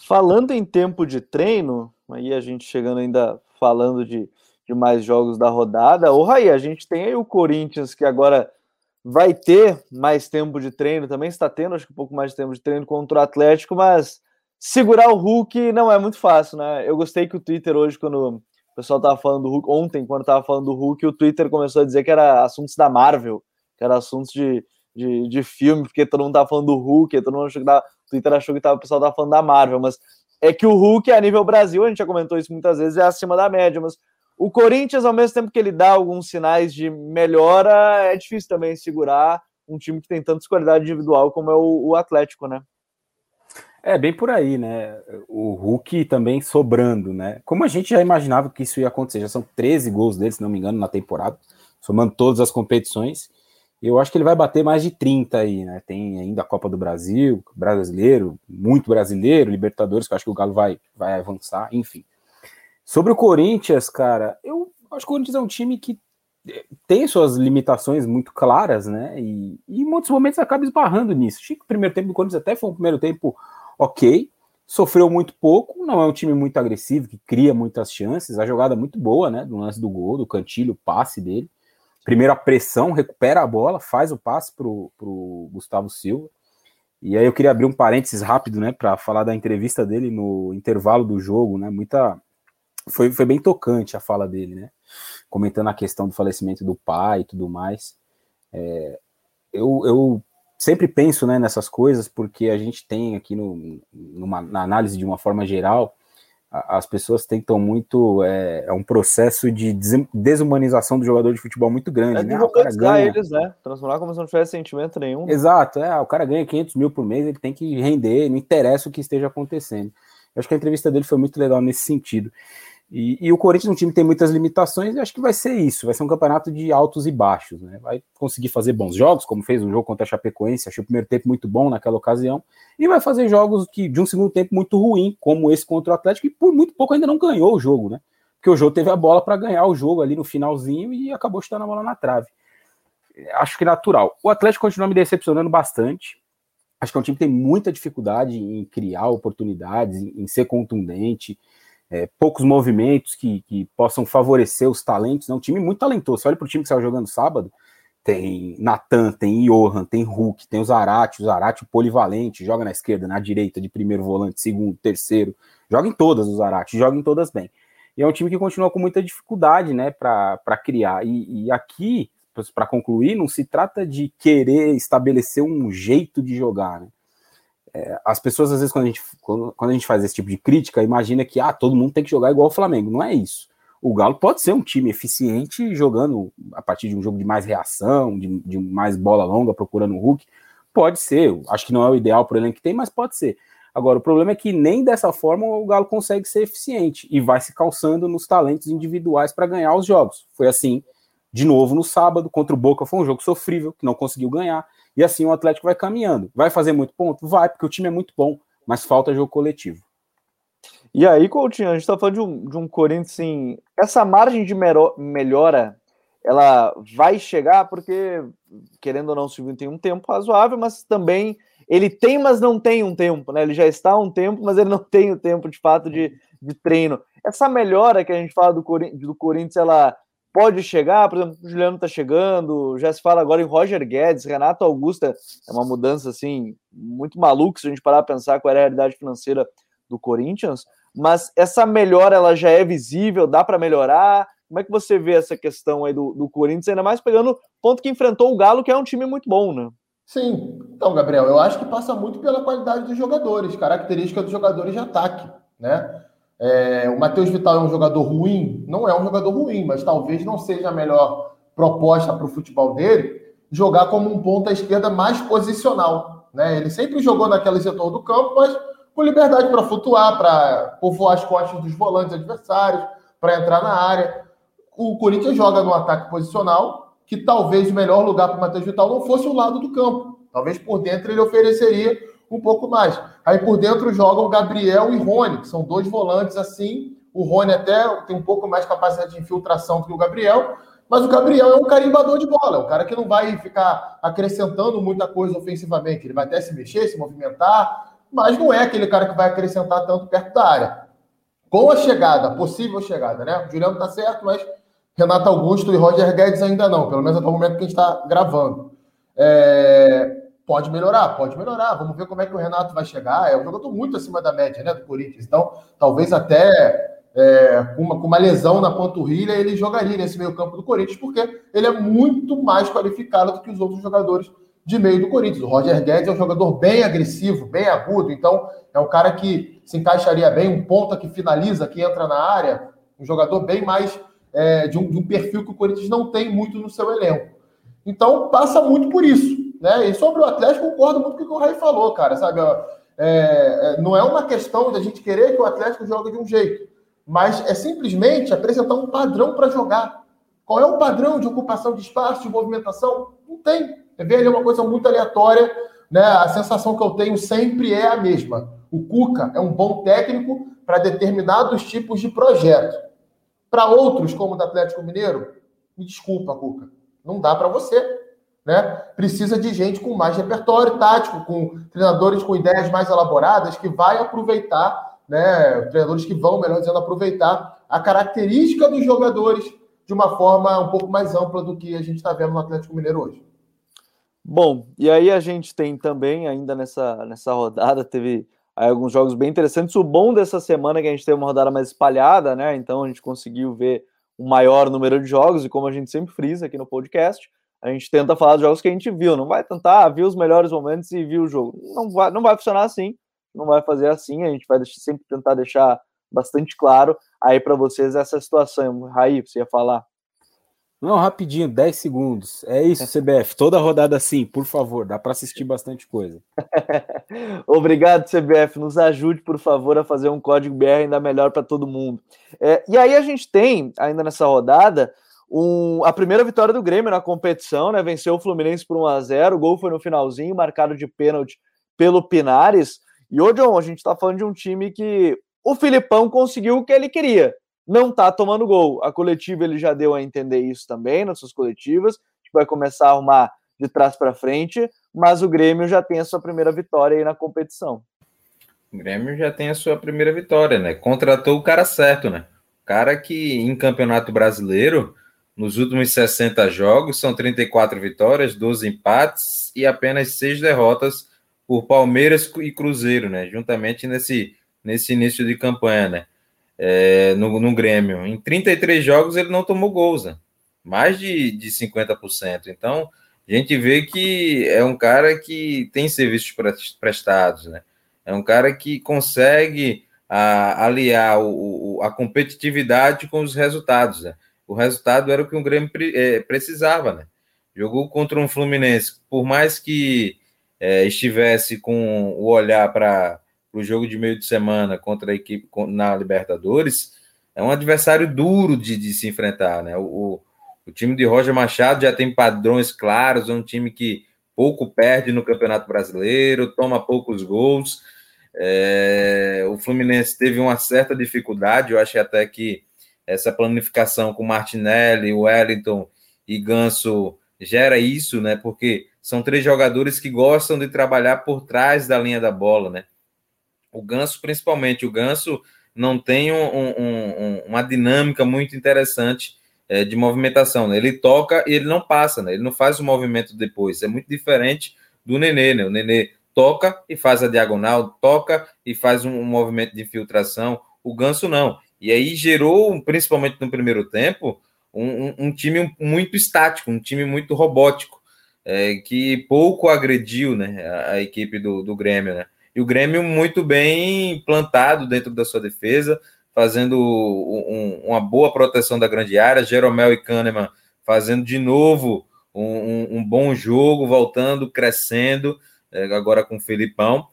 Falando em tempo de treino, aí a gente chegando ainda falando de, de mais jogos da rodada, o Raí, a gente tem aí o Corinthians que agora vai ter mais tempo de treino, também está tendo, acho que um pouco mais de tempo de treino contra o Atlético, mas segurar o Hulk não é muito fácil, né? Eu gostei que o Twitter hoje, quando o pessoal estava falando do Hulk, ontem, quando estava falando do Hulk, o Twitter começou a dizer que era assuntos da Marvel, que era assuntos de, de, de filme, porque todo mundo estava falando do Hulk, todo mundo achou que tava, o Twitter achou que tava, o pessoal estava falando da Marvel, mas é que o Hulk, a nível Brasil, a gente já comentou isso muitas vezes, é acima da média, mas o Corinthians, ao mesmo tempo que ele dá alguns sinais de melhora, é difícil também segurar um time que tem tanta qualidade individual como é o, o Atlético, né? É, bem por aí, né? O Hulk também sobrando, né? Como a gente já imaginava que isso ia acontecer, já são 13 gols dele, se não me engano, na temporada, somando todas as competições. Eu acho que ele vai bater mais de 30 aí, né? Tem ainda a Copa do Brasil, brasileiro, muito brasileiro, Libertadores, que eu acho que o Galo vai, vai avançar, enfim. Sobre o Corinthians, cara, eu acho que o Corinthians é um time que eh, tem suas limitações muito claras, né? E, e em muitos momentos acaba esbarrando nisso. Achei que o primeiro tempo do Corinthians até foi um primeiro tempo ok, sofreu muito pouco, não é um time muito agressivo, que cria muitas chances, a jogada é muito boa, né? Do lance do gol, do cantilho, o passe dele. Primeiro a pressão, recupera a bola, faz o passe pro, pro Gustavo Silva. E aí eu queria abrir um parênteses rápido, né, para falar da entrevista dele no intervalo do jogo, né? Muita foi, foi bem tocante a fala dele, né? Comentando a questão do falecimento do pai e tudo mais. É, eu, eu sempre penso né, nessas coisas, porque a gente tem aqui no, numa, na análise de uma forma geral, a, as pessoas tentam muito. É, é, um processo de desumanização do jogador de futebol muito grande. É né? Ah, o cara ganha... eles, né? Transformar como se não tivesse sentimento nenhum. Exato, é, o cara ganha 500 mil por mês, ele tem que render, não interessa o que esteja acontecendo. Eu acho que a entrevista dele foi muito legal nesse sentido. E, e, o Corinthians, um time que tem muitas limitações, e acho que vai ser isso, vai ser um campeonato de altos e baixos, né? Vai conseguir fazer bons jogos, como fez o jogo contra a Chapecoense, achei o primeiro tempo muito bom naquela ocasião, e vai fazer jogos que de um segundo tempo muito ruim, como esse contra o Atlético, e por muito pouco ainda não ganhou o jogo, né? Porque o jogo teve a bola para ganhar o jogo ali no finalzinho e acabou chutando a bola na trave. Acho que é natural. O Atlético continua me decepcionando bastante. Acho que é um time que tem muita dificuldade em criar oportunidades, em ser contundente é, poucos movimentos que, que, possam favorecer os talentos. É um time muito talentoso. Você olha para o time que saiu jogando sábado, tem Natan, tem Johan, tem Hulk, tem o Zarate, o Zarate polivalente, joga na esquerda, na direita, de primeiro volante, segundo, terceiro, joga em todas os Zarate, joga em todas bem. E é um time que continua com muita dificuldade, né, para criar. E, e aqui, para concluir, não se trata de querer estabelecer um jeito de jogar, né? É, as pessoas, às vezes, quando a, gente, quando, quando, a gente faz esse tipo de crítica, imagina que ah, todo mundo tem que jogar igual o Flamengo. Não é isso. O Galo pode ser um time eficiente jogando a partir de um jogo de mais reação, de, de mais bola longa, procurando o Hulk. Pode ser. Acho que não é o ideal para elenco que tem, mas pode ser. Agora, o problema é que nem dessa forma o Galo consegue ser eficiente e vai se calçando nos talentos individuais para ganhar os jogos. Foi assim, de novo, no sábado, contra o Boca, foi um jogo sofrível, que não conseguiu ganhar. E assim o Atlético vai caminhando. Vai fazer muito ponto? Vai, porque o time é muito bom, mas falta jogo coletivo. E aí, Coutinho, a gente está falando de um, de um Corinthians, assim, essa margem de melhora, ela vai chegar porque, querendo ou não, o Silvio tem um tempo razoável, mas também ele tem, mas não tem um tempo, né? Ele já está há um tempo, mas ele não tem o tempo, de fato, de, de treino. Essa melhora que a gente fala do, do Corinthians, ela pode chegar, por exemplo, o Juliano está chegando, já se fala agora em Roger Guedes, Renato Augusta, é uma mudança assim muito maluca se a gente parar a pensar qual era a realidade financeira do Corinthians, mas essa melhora ela já é visível, dá para melhorar. Como é que você vê essa questão aí do, do Corinthians, ainda mais pegando o ponto que enfrentou o Galo, que é um time muito bom, né? Sim, então, Gabriel, eu acho que passa muito pela qualidade dos jogadores, característica dos jogadores de ataque, né? É, o Matheus Vital é um jogador ruim? Não é um jogador ruim, mas talvez não seja a melhor proposta para o futebol dele jogar como um ponta esquerda mais posicional. Né? Ele sempre jogou naquele setor do campo, mas com liberdade para flutuar, para povoar as costas dos volantes adversários, para entrar na área. O Corinthians joga no ataque posicional, que talvez o melhor lugar para o Matheus Vital não fosse o lado do campo. Talvez por dentro ele ofereceria um pouco mais. Aí por dentro jogam Gabriel e Rony, que são dois volantes assim. O Rony até tem um pouco mais capacidade de infiltração do que o Gabriel, mas o Gabriel é um carimbador de bola, é um cara que não vai ficar acrescentando muita coisa ofensivamente. Ele vai até se mexer, se movimentar, mas não é aquele cara que vai acrescentar tanto perto da área. Com a chegada, possível chegada, né? O Juliano tá certo, mas Renato Augusto e Roger Guedes ainda não, pelo menos até o momento que a gente está gravando. É pode melhorar, pode melhorar. Vamos ver como é que o Renato vai chegar. É um jogador muito acima da média, né, do Corinthians. Então, talvez até é, com, uma, com uma lesão na panturrilha ele jogaria nesse meio campo do Corinthians, porque ele é muito mais qualificado do que os outros jogadores de meio do Corinthians. O Roger Guedes é um jogador bem agressivo, bem agudo, então é um cara que se encaixaria bem, um ponta que finaliza, que entra na área, um jogador bem mais é, de, um, de, um, perfil que o Corinthians não tem muito no seu elenco. Então passa muito por isso. Né? E sobre o Atlético, concordo muito com o que o Rai falou, cara. Sabe? É, é, não é uma questão da gente querer que o Atlético jogue de um jeito, mas é simplesmente apresentar um padrão para jogar. Qual é o padrão de ocupação de espaço, de movimentação? Não tem. É ver ali uma coisa muito aleatória. Né? A sensação que eu tenho sempre é a mesma. O Cuca é um bom técnico para determinados tipos de projeto. Para outros, como o do Atlético Mineiro, me desculpa, Cuca, não dá para você. Né? Precisa de gente com mais repertório tático, com treinadores com ideias mais elaboradas, que vai aproveitar, né? treinadores que vão, melhor dizendo, aproveitar a característica dos jogadores de uma forma um pouco mais ampla do que a gente está vendo no Atlético Mineiro hoje. Bom, e aí a gente tem também, ainda nessa, nessa rodada, teve alguns jogos bem interessantes. O bom dessa semana é que a gente teve uma rodada mais espalhada, né? Então a gente conseguiu ver um maior número de jogos, e como a gente sempre frisa aqui no podcast, a gente tenta falar dos jogos que a gente viu, não vai tentar ah, ver os melhores momentos e ver o jogo. Não vai, não vai funcionar assim, não vai fazer assim, a gente vai sempre tentar deixar bastante claro aí para vocês essa situação. Raí, você ia falar. Não, rapidinho, 10 segundos. É isso, CBF. Toda rodada assim, por favor, dá para assistir bastante coisa. Obrigado, CBF. Nos ajude, por favor, a fazer um código BR ainda melhor para todo mundo. É, e aí a gente tem, ainda nessa rodada, um, a primeira vitória do Grêmio na competição, né? Venceu o Fluminense por 1 a 0 O gol foi no finalzinho, marcado de pênalti pelo Pinares. E ô, John, a gente está falando de um time que o Filipão conseguiu o que ele queria não tá tomando gol. A coletiva ele já deu a entender isso também nas suas coletivas, vai começar a arrumar de trás para frente, mas o Grêmio já tem a sua primeira vitória aí na competição. O Grêmio já tem a sua primeira vitória, né? Contratou o cara certo, né? Cara que em Campeonato Brasileiro, nos últimos 60 jogos, são 34 vitórias, 12 empates e apenas 6 derrotas por Palmeiras e Cruzeiro, né? Juntamente nesse, nesse início de campanha, né? é, no, no Grêmio. Em 33 jogos ele não tomou gols, né? mais de, de 50%. Então, a gente vê que é um cara que tem serviços prestados, né? É um cara que consegue a, aliar o, o, a competitividade com os resultados. Né? O resultado era o que o Grêmio é, precisava, né? Jogou contra um Fluminense, por mais que é, estivesse com o olhar para o jogo de meio de semana contra a equipe na Libertadores, é um adversário duro de, de se enfrentar, né? O, o, time de Roger Machado já tem padrões claros, é um time que pouco perde no Campeonato Brasileiro, toma poucos gols. É, o Fluminense teve uma certa dificuldade, eu acho até que essa planificação com Martinelli, Wellington e Ganso gera isso, né? Porque são três jogadores que gostam de trabalhar por trás da linha da bola, né? O Ganso, principalmente, o Ganso não tem um, um, um, uma dinâmica muito interessante é, de movimentação. Né? Ele toca e ele não passa, né? ele não faz o movimento depois. É muito diferente do Nenê. Né? O Nenê toca e faz a diagonal, toca e faz um, movimento de infiltração. O Ganso não. E aí gerou, principalmente no primeiro tempo, um, time muito estático, um time muito robótico, é, que pouco agrediu né, a, a equipe do, do Grêmio. Né? E o Grêmio muito bem plantado dentro da sua defesa, fazendo um, uma boa proteção da grande área. Jeromel e Kahneman fazendo de novo um, um bom jogo, voltando, crescendo, é, agora com o Felipão.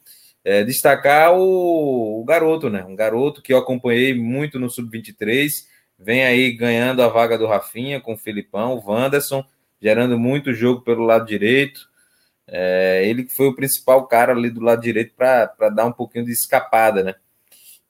É, destacar o, o, garoto, né? Um garoto que eu acompanhei muito no Sub-23, vem aí ganhando a vaga do Rafinha com o Felipão, o Wanderson, gerando muito jogo pelo lado direito. É, ele foi o principal cara ali do lado direito para dar um pouquinho de escapada, né?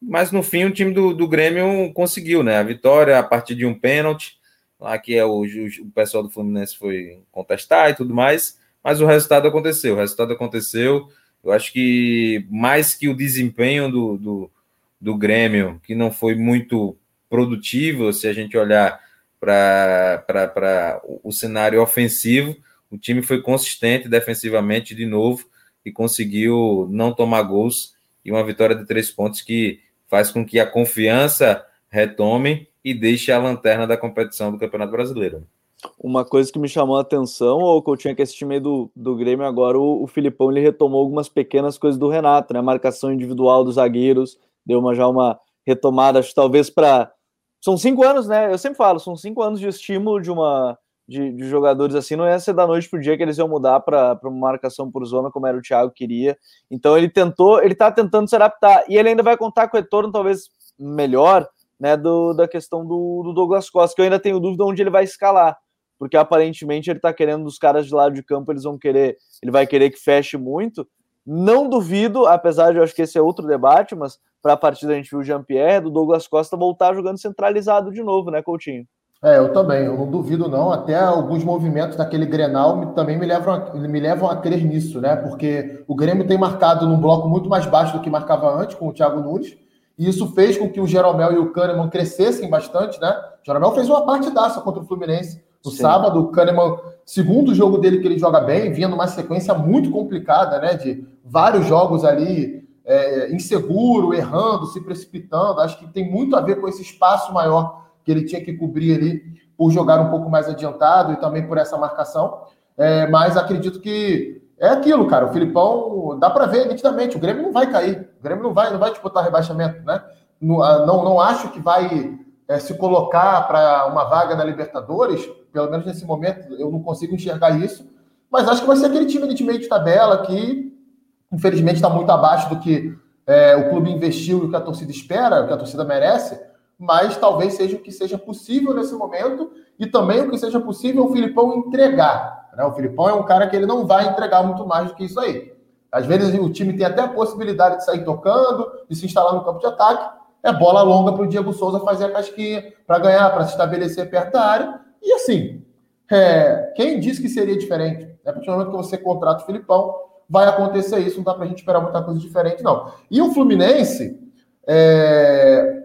Mas no fim o time do, do Grêmio conseguiu, né? A vitória a partir de um pênalti, lá que é o, o pessoal do Fluminense foi contestar e tudo mais, mas o resultado aconteceu. O resultado aconteceu. Eu acho que mais que o desempenho do, do, do Grêmio, que não foi muito produtivo, se a gente olhar para o cenário ofensivo, o time foi consistente defensivamente de novo e conseguiu não tomar gols e uma vitória de três pontos que faz com que a confiança retome e deixe a lanterna da competição do Campeonato Brasileiro. Uma coisa que me chamou a atenção, ou que eu tinha que assistir meio do, do Grêmio agora, o, o Filipão ele retomou algumas pequenas coisas do Renato, né? A marcação individual dos zagueiros, deu uma, já uma retomada, acho talvez para. São cinco anos, né? Eu sempre falo, são cinco anos de estímulo de uma de, de jogadores assim, não ia ser da noite pro dia que eles iam mudar para uma marcação por zona, como era o Thiago queria. Então ele tentou, ele tá tentando se adaptar, e ele ainda vai contar com o retorno talvez melhor, né, do, da questão do, do Douglas Costa, que eu ainda tenho dúvida onde ele vai escalar porque aparentemente ele está querendo dos caras de lado de campo, eles vão querer, ele vai querer que feche muito. Não duvido, apesar de eu acho que esse é outro debate, mas para a partida a gente viu o Jean-Pierre, do Douglas Costa voltar jogando centralizado de novo, né, Coutinho? É, eu também, eu não duvido não, até alguns movimentos daquele Grenal também me levam, a, me levam a crer nisso, né, porque o Grêmio tem marcado num bloco muito mais baixo do que marcava antes com o Thiago Nunes, e isso fez com que o Jeromel e o Kahneman crescessem bastante, né, o Jeromel fez uma partidaça contra o Fluminense, no Sim. sábado, o Kahneman, segundo jogo dele que ele joga bem, vinha numa sequência muito complicada, né? De vários jogos ali é, inseguro, errando, se precipitando. Acho que tem muito a ver com esse espaço maior que ele tinha que cobrir ali por jogar um pouco mais adiantado e também por essa marcação. É, mas acredito que é aquilo, cara. O Filipão dá para ver nitidamente. O Grêmio não vai cair. O Grêmio não vai, não vai disputar rebaixamento, né? Não, ah, não, não acho que vai é, se colocar para uma vaga na Libertadores pelo menos nesse momento, eu não consigo enxergar isso. Mas acho que vai ser aquele time de meio de tabela que, infelizmente, está muito abaixo do que é, o clube investiu e o que a torcida espera, o que a torcida merece. Mas talvez seja o que seja possível nesse momento e também o que seja possível o Filipão entregar. Né? O Filipão é um cara que ele não vai entregar muito mais do que isso aí. Às vezes o time tem até a possibilidade de sair tocando, de se instalar no campo de ataque. É bola longa para o Diego Souza fazer a casquinha, para ganhar, para se estabelecer perto da área. E assim, é, quem disse que seria diferente? É a partir do momento que você contrata o Filipão, vai acontecer isso, não dá para a gente esperar muita coisa diferente, não. E o Fluminense, é,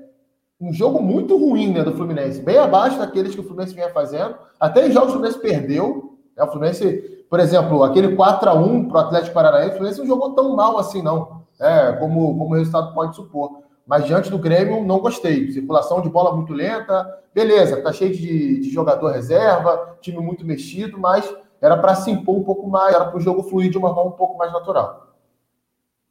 um jogo muito ruim né, do Fluminense, bem abaixo daqueles que o Fluminense vinha fazendo. Até em jogos o Fluminense perdeu. Né, o Fluminense, por exemplo, aquele 4 a 1 para o Atlético Paranaense, o Fluminense não jogou tão mal assim, não, é, como, como o resultado pode supor. Mas diante do Grêmio, não gostei. Circulação de bola muito lenta. Beleza, tá cheio de, de jogador reserva, time muito mexido, mas era para se impor um pouco mais, era para o jogo fluir de uma forma um pouco mais natural.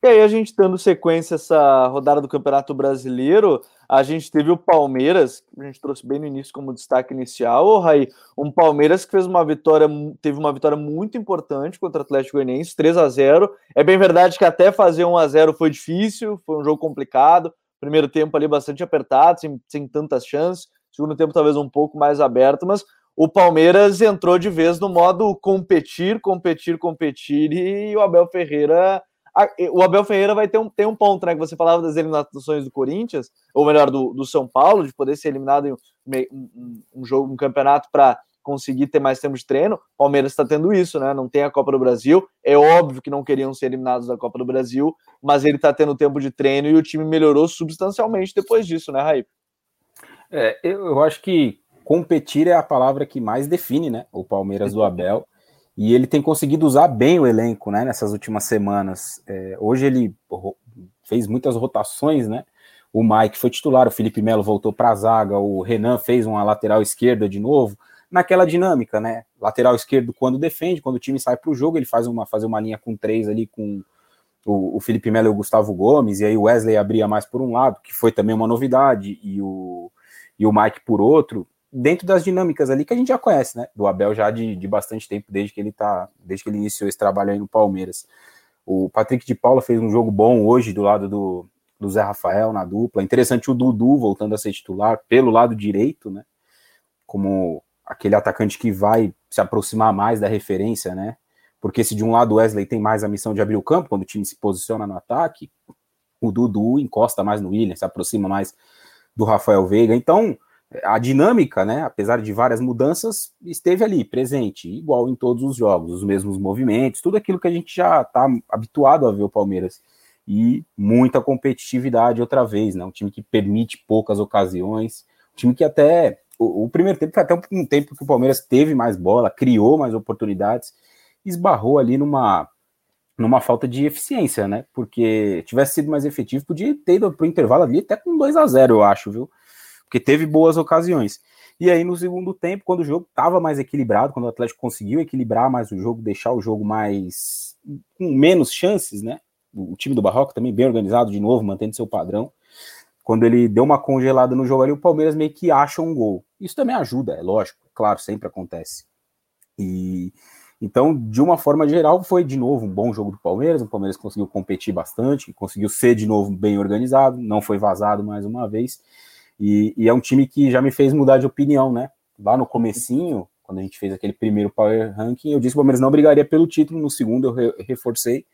E aí, a gente dando sequência essa rodada do Campeonato Brasileiro, a gente teve o Palmeiras, que a gente trouxe bem no início como destaque inicial, oh, Raí, um Palmeiras que fez uma vitória, teve uma vitória muito importante contra o Atlético Goianiense, 3 a 0 É bem verdade que até fazer 1 a 0 foi difícil, foi um jogo complicado, Primeiro tempo ali bastante apertado, sem, sem tantas chances. Segundo tempo talvez um pouco mais aberto, mas o Palmeiras entrou de vez no modo competir, competir, competir e o Abel Ferreira o Abel Ferreira vai ter um, tem um ponto, né? Que você falava das eliminações do Corinthians, ou melhor, do, do São Paulo, de poder ser eliminado em um, um, um jogo, um campeonato para conseguir ter mais tempo de treino. O Palmeiras está tendo isso, né? Não tem a Copa do Brasil. É óbvio que não queriam ser eliminados da Copa do Brasil, mas ele está tendo tempo de treino e o time melhorou substancialmente depois disso, né, Raí? É, eu acho que competir é a palavra que mais define, né? O Palmeiras do Abel. E ele tem conseguido usar bem o elenco, né? Nessas últimas semanas. É, hoje ele fez muitas rotações, né? O Mike foi titular, o Felipe Melo voltou para a zaga, o Renan fez uma lateral esquerda de novo naquela dinâmica, né? Lateral esquerdo quando defende, quando o time sai para o jogo, ele faz uma, fazer uma linha com três ali com o, o Felipe Melo e o Gustavo Gomes, e aí o Wesley abria mais por um lado, que foi também uma novidade, e o, e o Mike por outro, dentro das dinâmicas ali que a gente já conhece, né? Do Abel já de, de bastante tempo, desde que ele tá, desde que ele iniciou esse trabalho aí no Palmeiras. O Patrick de Paula fez um jogo bom hoje do lado do, do Zé Rafael na dupla. Interessante o Dudu voltando a ser titular pelo lado direito, né? Como aquele atacante que vai se aproximar mais da referência, né? Porque se de um lado o Wesley tem mais a missão de abrir o campo quando o time se posiciona no ataque, o Dudu encosta mais no William, se aproxima mais do Rafael Veiga. Então, a dinâmica, né, apesar de várias mudanças, esteve ali, presente, igual em todos os jogos, os mesmos movimentos, tudo aquilo que a gente já está habituado a ver o Palmeiras. E muita competitividade outra vez, né? Um time que permite poucas ocasiões, um time que até o, o, primeiro tempo foi até um, tempo que o Palmeiras teve mais bola, criou mais oportunidades, esbarrou ali numa, numa falta de eficiência, né? Porque tivesse sido mais efetivo, podia ter ido para o intervalo ali até com 2 a 0 eu acho, viu? Porque teve boas ocasiões. E aí, no segundo tempo, quando o jogo estava mais equilibrado, quando o Atlético conseguiu equilibrar mais o jogo, deixar o jogo mais. com menos chances, né? O time do Barroco também bem organizado de novo, mantendo seu padrão. Quando ele deu uma congelada no jogo ali, o Palmeiras meio que acha um gol. Isso também ajuda, é lógico, claro, sempre acontece. E então, de uma forma geral, foi de novo um bom jogo do Palmeiras. O Palmeiras conseguiu competir bastante, conseguiu ser de novo bem organizado, não foi vazado mais uma vez. E, e, é um time que já me fez mudar de opinião, né? Lá no comecinho, quando a gente fez aquele primeiro Power Ranking, eu disse que o Palmeiras não brigaria pelo título, no segundo eu re reforcei.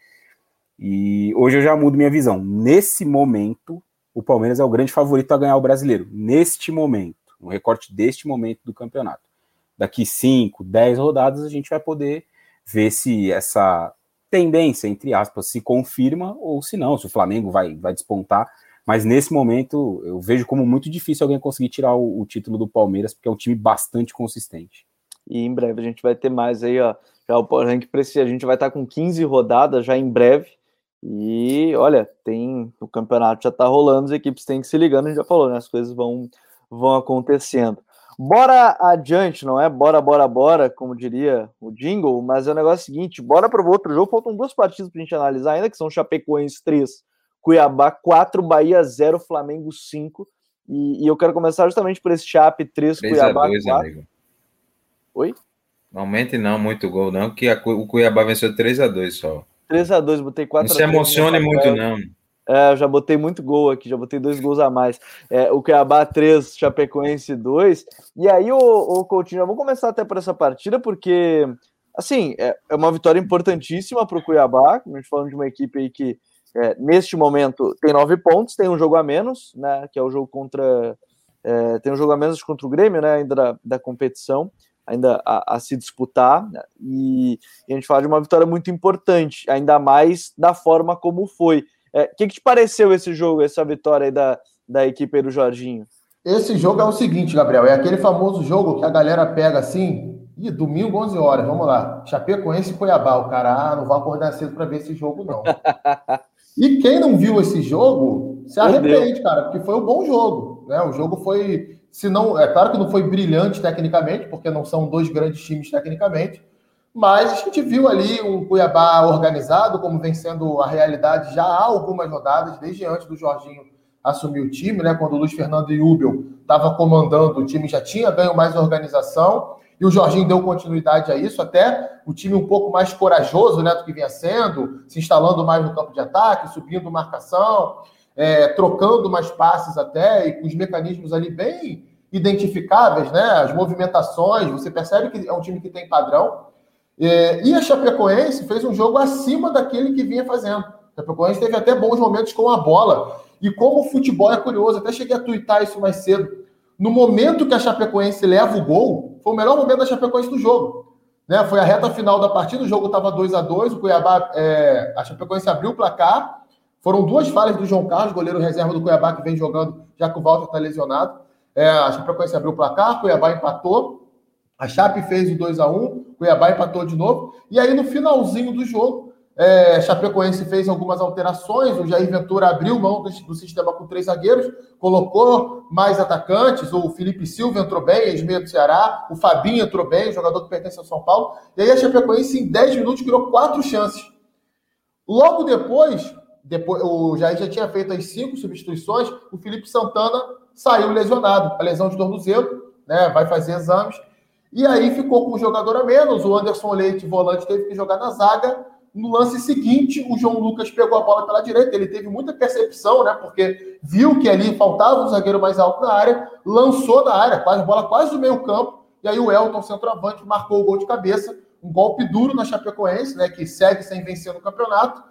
E hoje eu já mudo minha visão. Nesse momento, o Palmeiras é o grande favorito a ganhar o brasileiro. Neste momento, no recorte deste momento do campeonato. Daqui 5, 10 rodadas, a gente vai poder ver se essa tendência, entre aspas, se confirma ou se não, se o Flamengo vai, vai despontar mas nesse momento eu vejo como muito difícil alguém conseguir tirar o, o, título do Palmeiras, porque é um time bastante consistente. E em breve a gente vai ter mais aí, ó. Já o Rank precisa, a gente vai estar com 15 rodadas já em breve. E olha, tem o campeonato já tá rolando, as equipes têm que se ligando, a gente já falou, né? As coisas vão, vão acontecendo. Bora adiante, não é? Bora, bora, bora, como diria o Jingle, mas é o negócio seguinte: bora para o outro jogo. Faltam duas partidas para a gente analisar ainda, que são Chapecoense 3, Cuiabá 4, Bahia 0, Flamengo 5. E, e, eu quero começar justamente por esse Chape 3, 3 Cuiabá 2, 4. Amigo. Oi? Aumente não muito gol, não, que a, o Cuiabá venceu 3 a 2 só. 3 a 2 botei 4 Não se emocione muito, não. É, eu já botei muito gol aqui, já botei dois gols a mais. É, o Cuiabá 3, Chapecoense 2. E aí, o, o Coutinho, vamos começar até por essa partida, porque, assim, é, é uma vitória importantíssima para o Cuiabá. A gente falando de uma equipe aí que é, neste momento tem nove pontos, tem um jogo a menos, né? Que é o jogo contra. É, tem um jogo a menos contra o Grêmio, né? Ainda da, da competição, ainda a, a se disputar. Né, e, e, a gente fala de uma vitória muito importante, ainda mais da forma como foi. O é, que, que te pareceu esse jogo, essa vitória aí da, da equipe do Jorginho? Esse jogo é o seguinte, Gabriel, é aquele famoso jogo que a galera pega assim, e domingo, 11 horas, vamos lá. Chapecoense e Cuiabá. O cara, ah, não vai acordar cedo para ver esse jogo, não. E quem não viu esse jogo se arrepende, cara, porque foi um bom jogo. Né? O jogo foi, se não, é claro que não foi brilhante tecnicamente, porque não são dois grandes times tecnicamente, mas a gente viu ali um Cuiabá organizado, como vem sendo a realidade já há algumas rodadas, desde antes do Jorginho assumir o time, né? Quando o Luiz Fernando Ubel estava comandando, o time já tinha ganho mais organização e o Jorginho deu continuidade a isso, até o time um pouco mais corajoso né, do que vinha sendo, se instalando mais no campo de ataque, subindo marcação, é, trocando mais passes até, e com os mecanismos ali bem identificáveis, né? As movimentações, você percebe que é um time que tem padrão. É, e a Chapecoense fez um jogo acima daquele que vinha fazendo. A Chapecoense teve até bons momentos com a bola. E como o futebol é curioso, até cheguei a twittar isso mais cedo no momento que a Chapecoense leva o gol, foi o melhor momento da Chapecoense do jogo. Né? Foi a reta final da partida, o jogo estava 2 a 2 o Cuiabá, é, a Chapecoense abriu o placar. Foram duas falhas do João Carlos, goleiro reserva do Cuiabá, que vem jogando, já que o Walter está lesionado. É, a Chapecoense abriu o placar, Cuiabá empatou. A Chape fez o 2 a 1 Cuiabá empatou de novo. E aí, no finalzinho do jogo, é, Chapecoense fez algumas alterações, o Jair Ventura abriu mão do, do, sistema com três zagueiros, colocou mais atacantes, o Felipe Silva entrou bem, ex-meia do Ceará, o Fabinho entrou bem, jogador que pertence ao São Paulo, e aí a Chapecoense em 10 minutos criou quatro chances. Logo depois, depois o Jair já tinha feito as cinco substituições, o Felipe Santana saiu lesionado, a lesão de tornozelo, né, vai fazer exames, e aí ficou com um jogador a menos, o Anderson Leite, volante, teve que jogar na zaga, no lance seguinte, o João Lucas pegou a bola pela direita. Ele teve muita percepção, né? Porque viu que ali faltava um zagueiro mais alto na área, lançou na área, quase bola quase do meio campo. E aí o Elton, centroavante, marcou o gol de cabeça. Um golpe duro na Chapecoense, né? Que segue sem vencer no campeonato.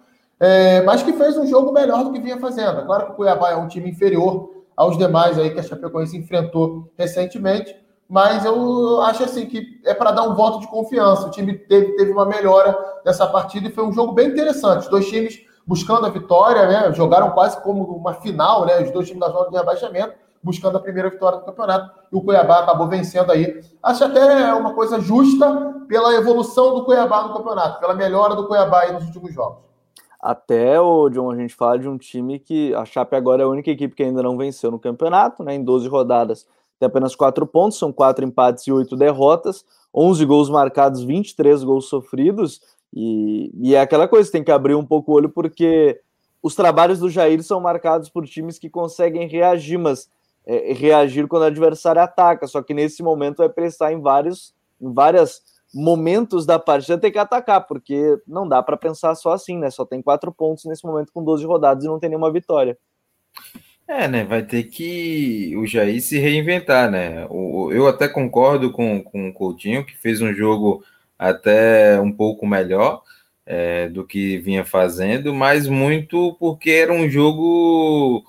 É, mas que fez um jogo melhor do que vinha fazendo. É claro que o Cuiabá é um time inferior aos demais aí que a Chapecoense enfrentou recentemente mas eu acho assim que é para dar um voto de confiança. O time teve, teve uma melhora nessa partida e foi um jogo bem interessante. Os dois times buscando a vitória, né? Jogaram quase como uma final, né? Os dois times da zona de rebaixamento, buscando a primeira vitória do campeonato. E o Cuiabá acabou vencendo aí. Acho até uma coisa justa pela evolução do Cuiabá no campeonato, pela melhora do Cuiabá aí nos últimos jogos. Até o John, a gente fala de um time que a Chape agora é a única equipe que ainda não venceu no campeonato, né? Em 12 rodadas tem apenas quatro pontos, são quatro empates e oito derrotas, 11 gols marcados, 23 gols sofridos, e, e é aquela coisa, tem que abrir um pouco o olho, porque os trabalhos do Jair são marcados por times que conseguem reagir, mas é, reagir quando o adversário ataca, só que nesse momento vai prestar em vários, em várias momentos da partida tem que atacar, porque não dá para pensar só assim, né? Só tem quatro pontos nesse momento com 12 rodadas e não tem nenhuma vitória. É, né? Vai ter que o Jair se reinventar, né? eu até concordo com, com o Coutinho, que fez um jogo até um pouco melhor é, do que vinha fazendo, mas muito porque era um jogo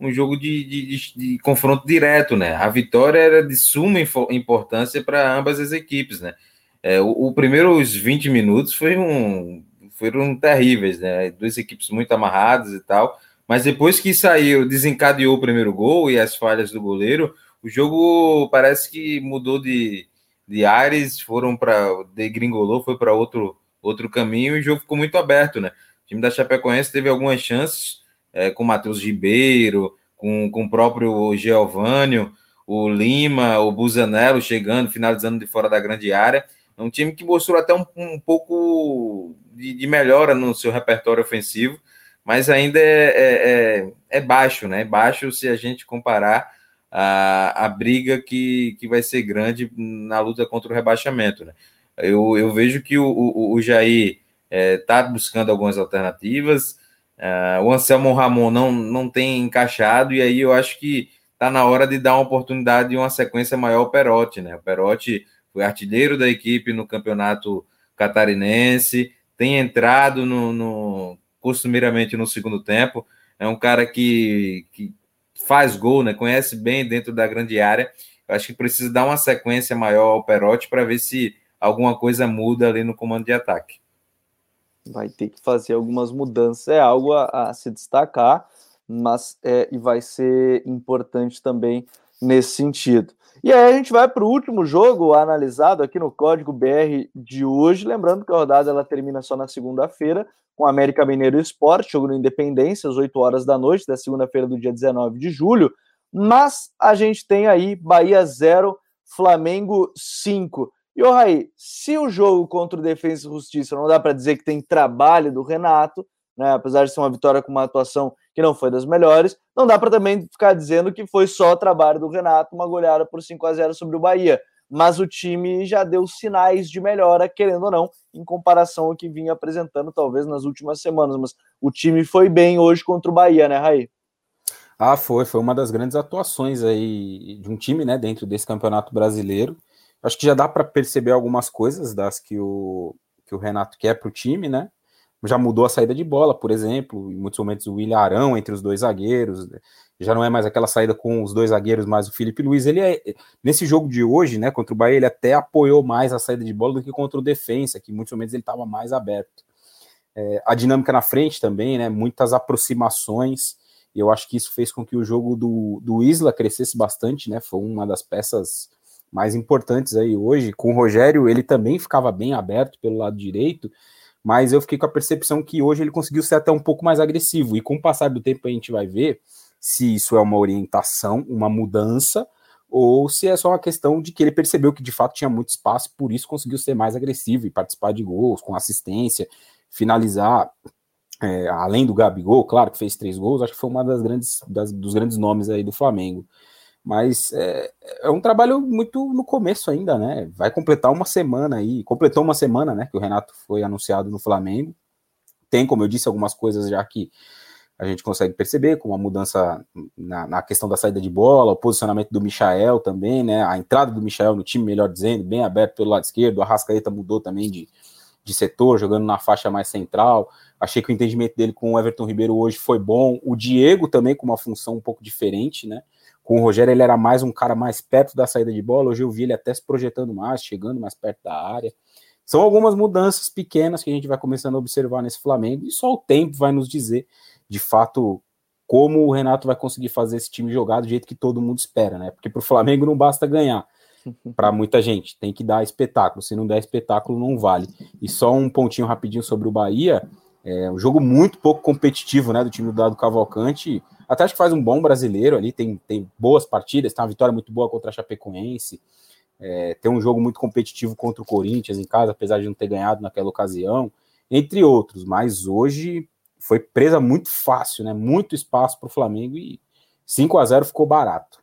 um jogo de, de, de, de confronto direto, né? A vitória era de suma importância para ambas as equipes, né? É, o, o primeiros 20 minutos foi um, foram terríveis, né? Duas equipes muito amarradas e tal. Mas depois que saiu, desencadeou o primeiro gol e as falhas do goleiro, o jogo parece que mudou de, de ares, foram para degringolou, foi para outro outro caminho e o jogo ficou muito aberto, né? O time da Chapecoense teve algumas chances é, com o Matheus Ribeiro, com, com o próprio Geovânio, o Lima, o Busanello chegando, finalizando de fora da grande área. É um time que mostrou até um, um pouco de, de, melhora no seu repertório ofensivo, mas ainda é, é, é, é baixo, né? Baixo se a gente comparar a, a briga que, que vai ser grande na luta contra o rebaixamento, né? Eu, eu vejo que o, o, o Jair está é, buscando algumas alternativas, uh, o Anselmo Ramon não, não tem encaixado, e aí eu acho que está na hora de dar uma oportunidade e uma sequência maior ao Perotti, né? O Perotti foi artilheiro da equipe no campeonato catarinense, tem entrado no, no costumeiramente no segundo tempo, é um cara que, que faz gol, né? Conhece bem dentro da grande área. Eu acho que precisa dar uma sequência maior ao Perotti para ver se alguma coisa muda ali no comando de ataque. Vai ter que fazer algumas mudanças, é algo a, a se destacar, mas é, e vai ser importante também nesse sentido. E aí a gente vai para o último jogo analisado aqui no Código BR de hoje. Lembrando que a rodada ela termina só na segunda-feira, com América Mineiro Esporte, jogo no Independência, às 8 horas da noite, da segunda-feira do dia 19 de julho. Mas a gente tem aí Bahia 0, Flamengo 5. E o Raí, se o jogo contra o Defesa e Justiça não dá para dizer que tem trabalho do Renato, né, apesar de ser uma vitória com uma atuação que não foi das melhores, não dá para também ficar dizendo que foi só trabalho do Renato, uma goleada por 5 a 0 sobre o Bahia. Mas o time já deu sinais de melhora, querendo ou não, em comparação ao que vinha apresentando, talvez nas últimas semanas. Mas o time foi bem hoje contra o Bahia, né, Raí? Ah, foi. Foi uma das grandes atuações aí de um time, né, dentro desse campeonato brasileiro. Acho que já dá para perceber algumas coisas das que o, que o Renato quer para o time, né? Já mudou a saída de bola, por exemplo, em muitos momentos o William Arão entre os dois zagueiros, já não é mais aquela saída com os dois zagueiros, mas o Felipe Luiz, ele é, nesse jogo de hoje, né, contra o Bahia, ele até apoiou mais a saída de bola do que contra o Defensa, que em muitos momentos ele estava mais aberto. É, a dinâmica na frente também, né, muitas aproximações, e eu acho que isso fez com que o jogo do, do Isla crescesse bastante, né, foi uma das peças mais importantes aí hoje. Com o Rogério, ele também ficava bem aberto pelo lado direito, mas eu fiquei com a percepção que hoje ele conseguiu ser até um pouco mais agressivo. E com o passar do tempo a gente vai ver se isso é uma orientação, uma mudança, ou se é só uma questão de que ele percebeu que de fato tinha muito espaço, por isso conseguiu ser mais agressivo e participar de gols, com assistência, finalizar. É, além do Gabigol, claro que fez três gols, acho que foi uma das grandes das, dos grandes nomes aí do Flamengo. Mas é, é, um trabalho muito no começo ainda, né? Vai completar uma semana aí, completou uma semana, né? Que o Renato foi anunciado no Flamengo. Tem, como eu disse, algumas coisas já que a gente consegue perceber, como a mudança na, na, questão da saída de bola, o posicionamento do Michael também, né? A entrada do Michael no time, melhor dizendo, bem aberto pelo lado esquerdo. A Rascaeta mudou também de, de setor, jogando na faixa mais central. Achei que o entendimento dele com o Everton Ribeiro hoje foi bom. O Diego também com uma função um pouco diferente, né? Com o Rogério, ele era mais um cara mais perto da saída de bola. Hoje eu vi ele até se projetando mais, chegando mais perto da área. São algumas mudanças pequenas que a gente vai começando a observar nesse Flamengo e só o tempo vai nos dizer, de fato, como o Renato vai conseguir fazer esse time jogar do jeito que todo mundo espera, né? Porque para o Flamengo não basta ganhar. Para muita gente, tem que dar espetáculo. Se não der espetáculo, não vale. E só um pontinho rapidinho sobre o Bahia. É um jogo muito pouco competitivo, né? Do time do Dado Cavalcante até acho que faz um bom brasileiro ali, tem, tem boas partidas, tem uma vitória muito boa contra a Chapecoense, é, tem um jogo muito competitivo contra o Corinthians em casa, apesar de não ter ganhado naquela ocasião, entre outros, mas hoje foi presa muito fácil, né? Muito espaço para o Flamengo e 5 a 0 ficou barato.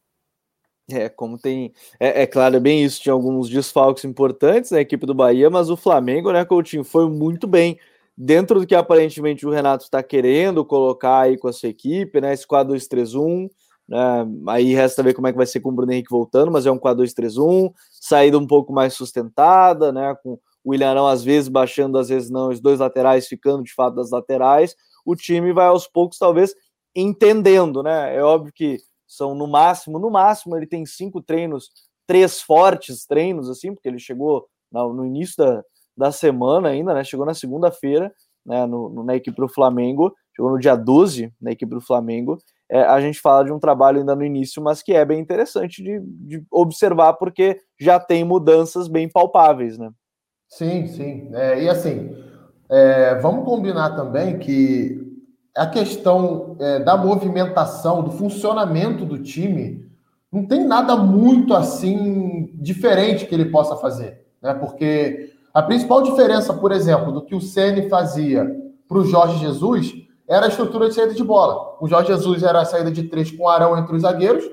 É, como tem. É, é, claro, é bem isso. Tinha alguns desfalques importantes na equipe do Bahia, mas o Flamengo, né, Coutinho, foi muito bem. Dentro do que aparentemente o Renato está querendo colocar aí com a sua equipe, né? Esse 4-2-3-1. Né, aí resta ver como é que vai ser com o Bruno Henrique voltando, mas é um 4-2-3-1, saída um pouco mais sustentada, né? Com o Ilharão às vezes baixando, às vezes não, os dois laterais ficando de fato das laterais. O time vai aos poucos, talvez, entendendo, né? É óbvio que são no máximo, no máximo, ele tem cinco treinos, três fortes treinos, assim, porque ele chegou no, início da, da semana ainda, né? Chegou na segunda-feira, né? No, no, na equipe do Flamengo, chegou no dia 12 na equipe do Flamengo. É, a gente fala de um trabalho ainda no início, mas que é bem interessante de, de observar, porque já tem mudanças bem palpáveis, né? Sim, sim. É, e assim, é, vamos combinar também que a questão é, da movimentação, do funcionamento do time, não tem nada muito assim diferente que ele possa fazer, né? Porque a principal diferença, por exemplo, do que o Ceni fazia para o Jorge Jesus era a estrutura de saída de bola. O Jorge Jesus era a saída de três com o Arão entre os zagueiros,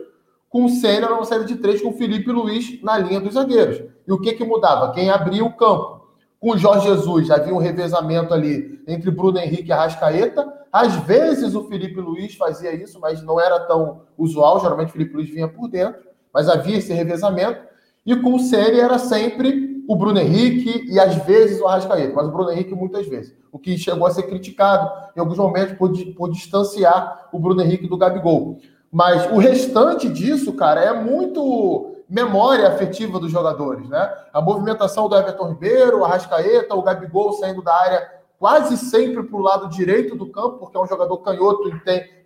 com o Ceni era uma saída de três com o Felipe Luiz na linha dos zagueiros. E o que que mudava? Quem abria o campo. Com o Jorge Jesus havia um revezamento ali entre Bruno Henrique e Arrascaeta, às vezes o Felipe Luiz fazia isso, mas não era tão usual. Geralmente o Felipe Luiz vinha por dentro, mas havia esse revezamento. E com o Ceni era sempre o Bruno Henrique e às vezes o Arrascaeta, mas o Bruno Henrique muitas vezes. O que chegou a ser criticado em alguns momentos por, por distanciar o Bruno Henrique do Gabigol. Mas o restante disso, cara, é muito memória afetiva dos jogadores, né? A movimentação do Everton Ribeiro, o Arrascaeta, o Gabigol saindo da área quase sempre para o lado direito do campo, porque é um jogador canhoto,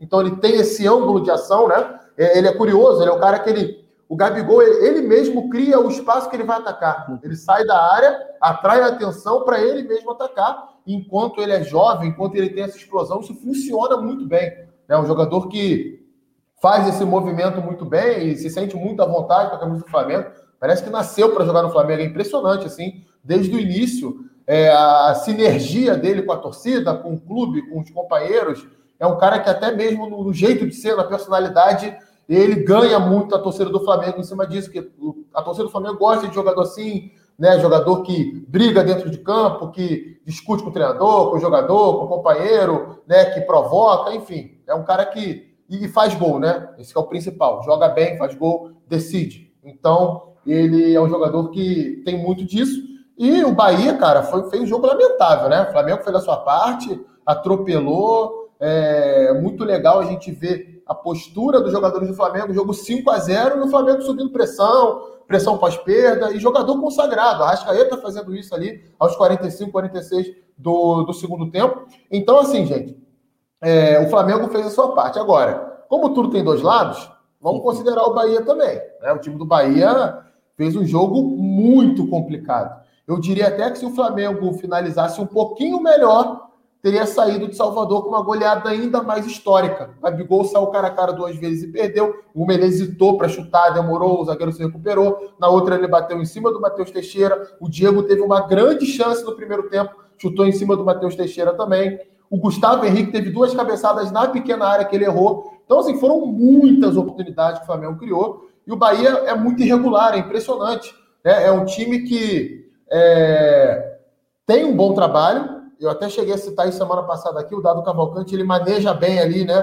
então ele tem esse ângulo de ação, né? É, ele é curioso, ele é o cara que ele. O Gabigol, ele mesmo cria o espaço que ele vai atacar. Ele sai da área, atrai a atenção para ele mesmo atacar, enquanto ele é jovem, enquanto ele tem essa explosão, isso funciona muito bem. É um jogador que faz esse movimento muito bem e se sente muito à vontade com a camisa do Flamengo. Parece que nasceu para jogar no Flamengo, é impressionante, assim, desde o início é, a sinergia dele com a torcida, com o clube, com os companheiros. É um cara que, até mesmo no, jeito de ser, na personalidade, ele ganha muito a torcida do Flamengo em cima disso, que a torcida do Flamengo gosta de jogador assim, né? Jogador que briga dentro de campo, que discute com o treinador, com o jogador, com o companheiro, né? Que provoca, enfim. É um cara que. E faz gol, né? Esse é o principal. Joga bem, faz gol, decide. Então, ele é um jogador que tem muito disso. E o Bahia, cara, foi, fez um jogo lamentável, né? O Flamengo fez a sua parte, atropelou. É muito legal a gente ver a postura dos jogadores do Flamengo, jogo 5 a 0 e o Flamengo subindo pressão, pressão pós-perda, e jogador consagrado. A Rascaeta fazendo isso ali aos 45, 46 do, do segundo tempo. Então, assim, gente, é, o Flamengo fez a sua parte. Agora, como tudo tem dois lados, vamos considerar o Bahia também. Né? O time do Bahia fez um jogo muito complicado. Eu diria até que se o Flamengo finalizasse um pouquinho melhor, teria saído de Salvador com uma goleada ainda mais histórica. Gabigol saiu cara a cara duas vezes e perdeu. O Menezes hesitou para chutar, demorou, o zagueiro se recuperou. Na outra, ele bateu em cima do Matheus Teixeira. O Diego teve uma grande chance no primeiro tempo, chutou em cima do Matheus Teixeira também. O Gustavo Henrique teve duas cabeçadas na pequena área que ele errou. Então, assim, foram muitas oportunidades que o Flamengo criou. E o Bahia é muito irregular, é impressionante. Né? É um time que é, tem um bom trabalho. Eu até cheguei a citar isso semana passada aqui. O Dado Cavalcante ele maneja bem ali, né?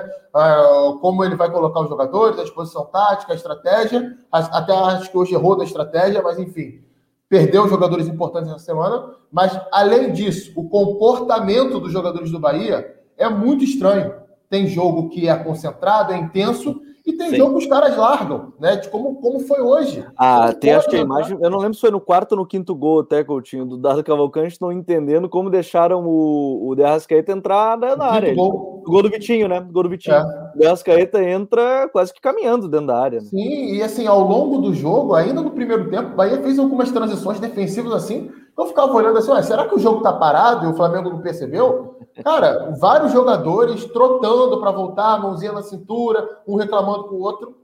como ele vai colocar os jogadores, a disposição tática, a estratégia. Até acho que hoje errou da estratégia, mas enfim, perdeu jogadores importantes essa semana. Mas além disso, o comportamento dos jogadores do Bahia é muito estranho. Tem jogo que é concentrado, é intenso, e tem Sim. jogo que os caras largam, né? De como, como foi hoje. Ah, tem acho que a imagem. Eu não lembro se foi no quarto ou no quinto gol até, Coutinho, do Dado Cavalcante, não entendendo como deixaram o, o De Arrascaeta entrar na, na área. Gol. O gol do Vitinho, né? O gol do Vitinho. É. O De Arrascaeta entra quase que caminhando dentro da área. Né? Sim, e assim, ao longo do jogo, ainda no primeiro tempo, o Bahia fez algumas transições defensivas assim, Eu ficava olhando assim, será que o jogo tá parado e o Flamengo não percebeu? Cara, vários jogadores trotando para voltar, mãozinha na cintura, um reclamando com o outro.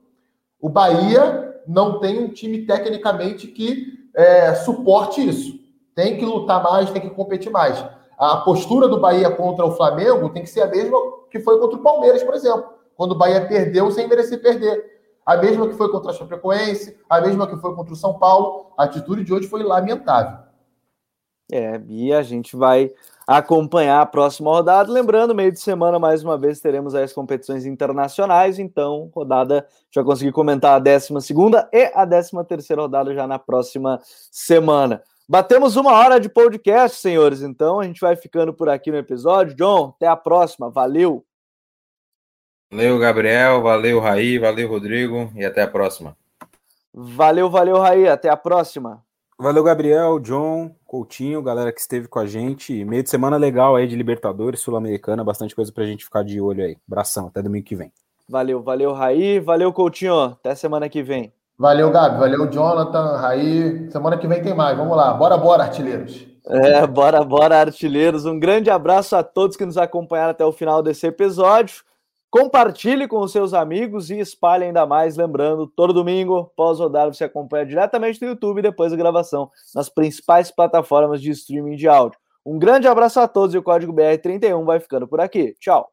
O Bahia não tem um time tecnicamente que é, suporte isso. Tem que lutar mais, tem que competir mais. A postura do Bahia contra o Flamengo tem que ser a mesma que foi contra o Palmeiras, por exemplo, quando o Bahia perdeu sem merecer perder. A mesma que foi contra a Chapecoense, a mesma que foi contra o São Paulo. A atitude de hoje foi lamentável. É, e a gente vai acompanhar a próxima rodada. Lembrando, meio de semana, mais uma vez, teremos as competições internacionais. Então, rodada, já consegui comentar a 12 e a 13 rodada já na próxima semana. Batemos uma hora de podcast, senhores. Então, a gente vai ficando por aqui no episódio. John, até a próxima. Valeu. Valeu, Gabriel. Valeu, Raí. Valeu, Rodrigo. E até a próxima. Valeu, valeu, Raí. Até a próxima. Valeu, Gabriel, John, Coutinho, galera que esteve com a gente. Meio de semana legal aí de Libertadores, Sul-Americana, bastante coisa pra gente ficar de olho aí. Abração, até domingo que vem. Valeu, valeu, Raí. Valeu, Coutinho. Até semana que vem. Valeu, Gabi. Valeu, Jonathan, Raí. Semana que vem tem mais. Vamos lá. Bora, bora, artilheiros. É, bora, bora, artilheiros. Um grande abraço a todos que nos acompanharam até o final desse episódio. Compartilhe com os seus amigos e espalhe ainda mais. Lembrando, todo domingo, pós-rodada, você acompanha diretamente no YouTube depois a gravação nas principais plataformas de streaming de áudio. Um grande abraço a todos e o Código BR31 vai ficando por aqui. Tchau!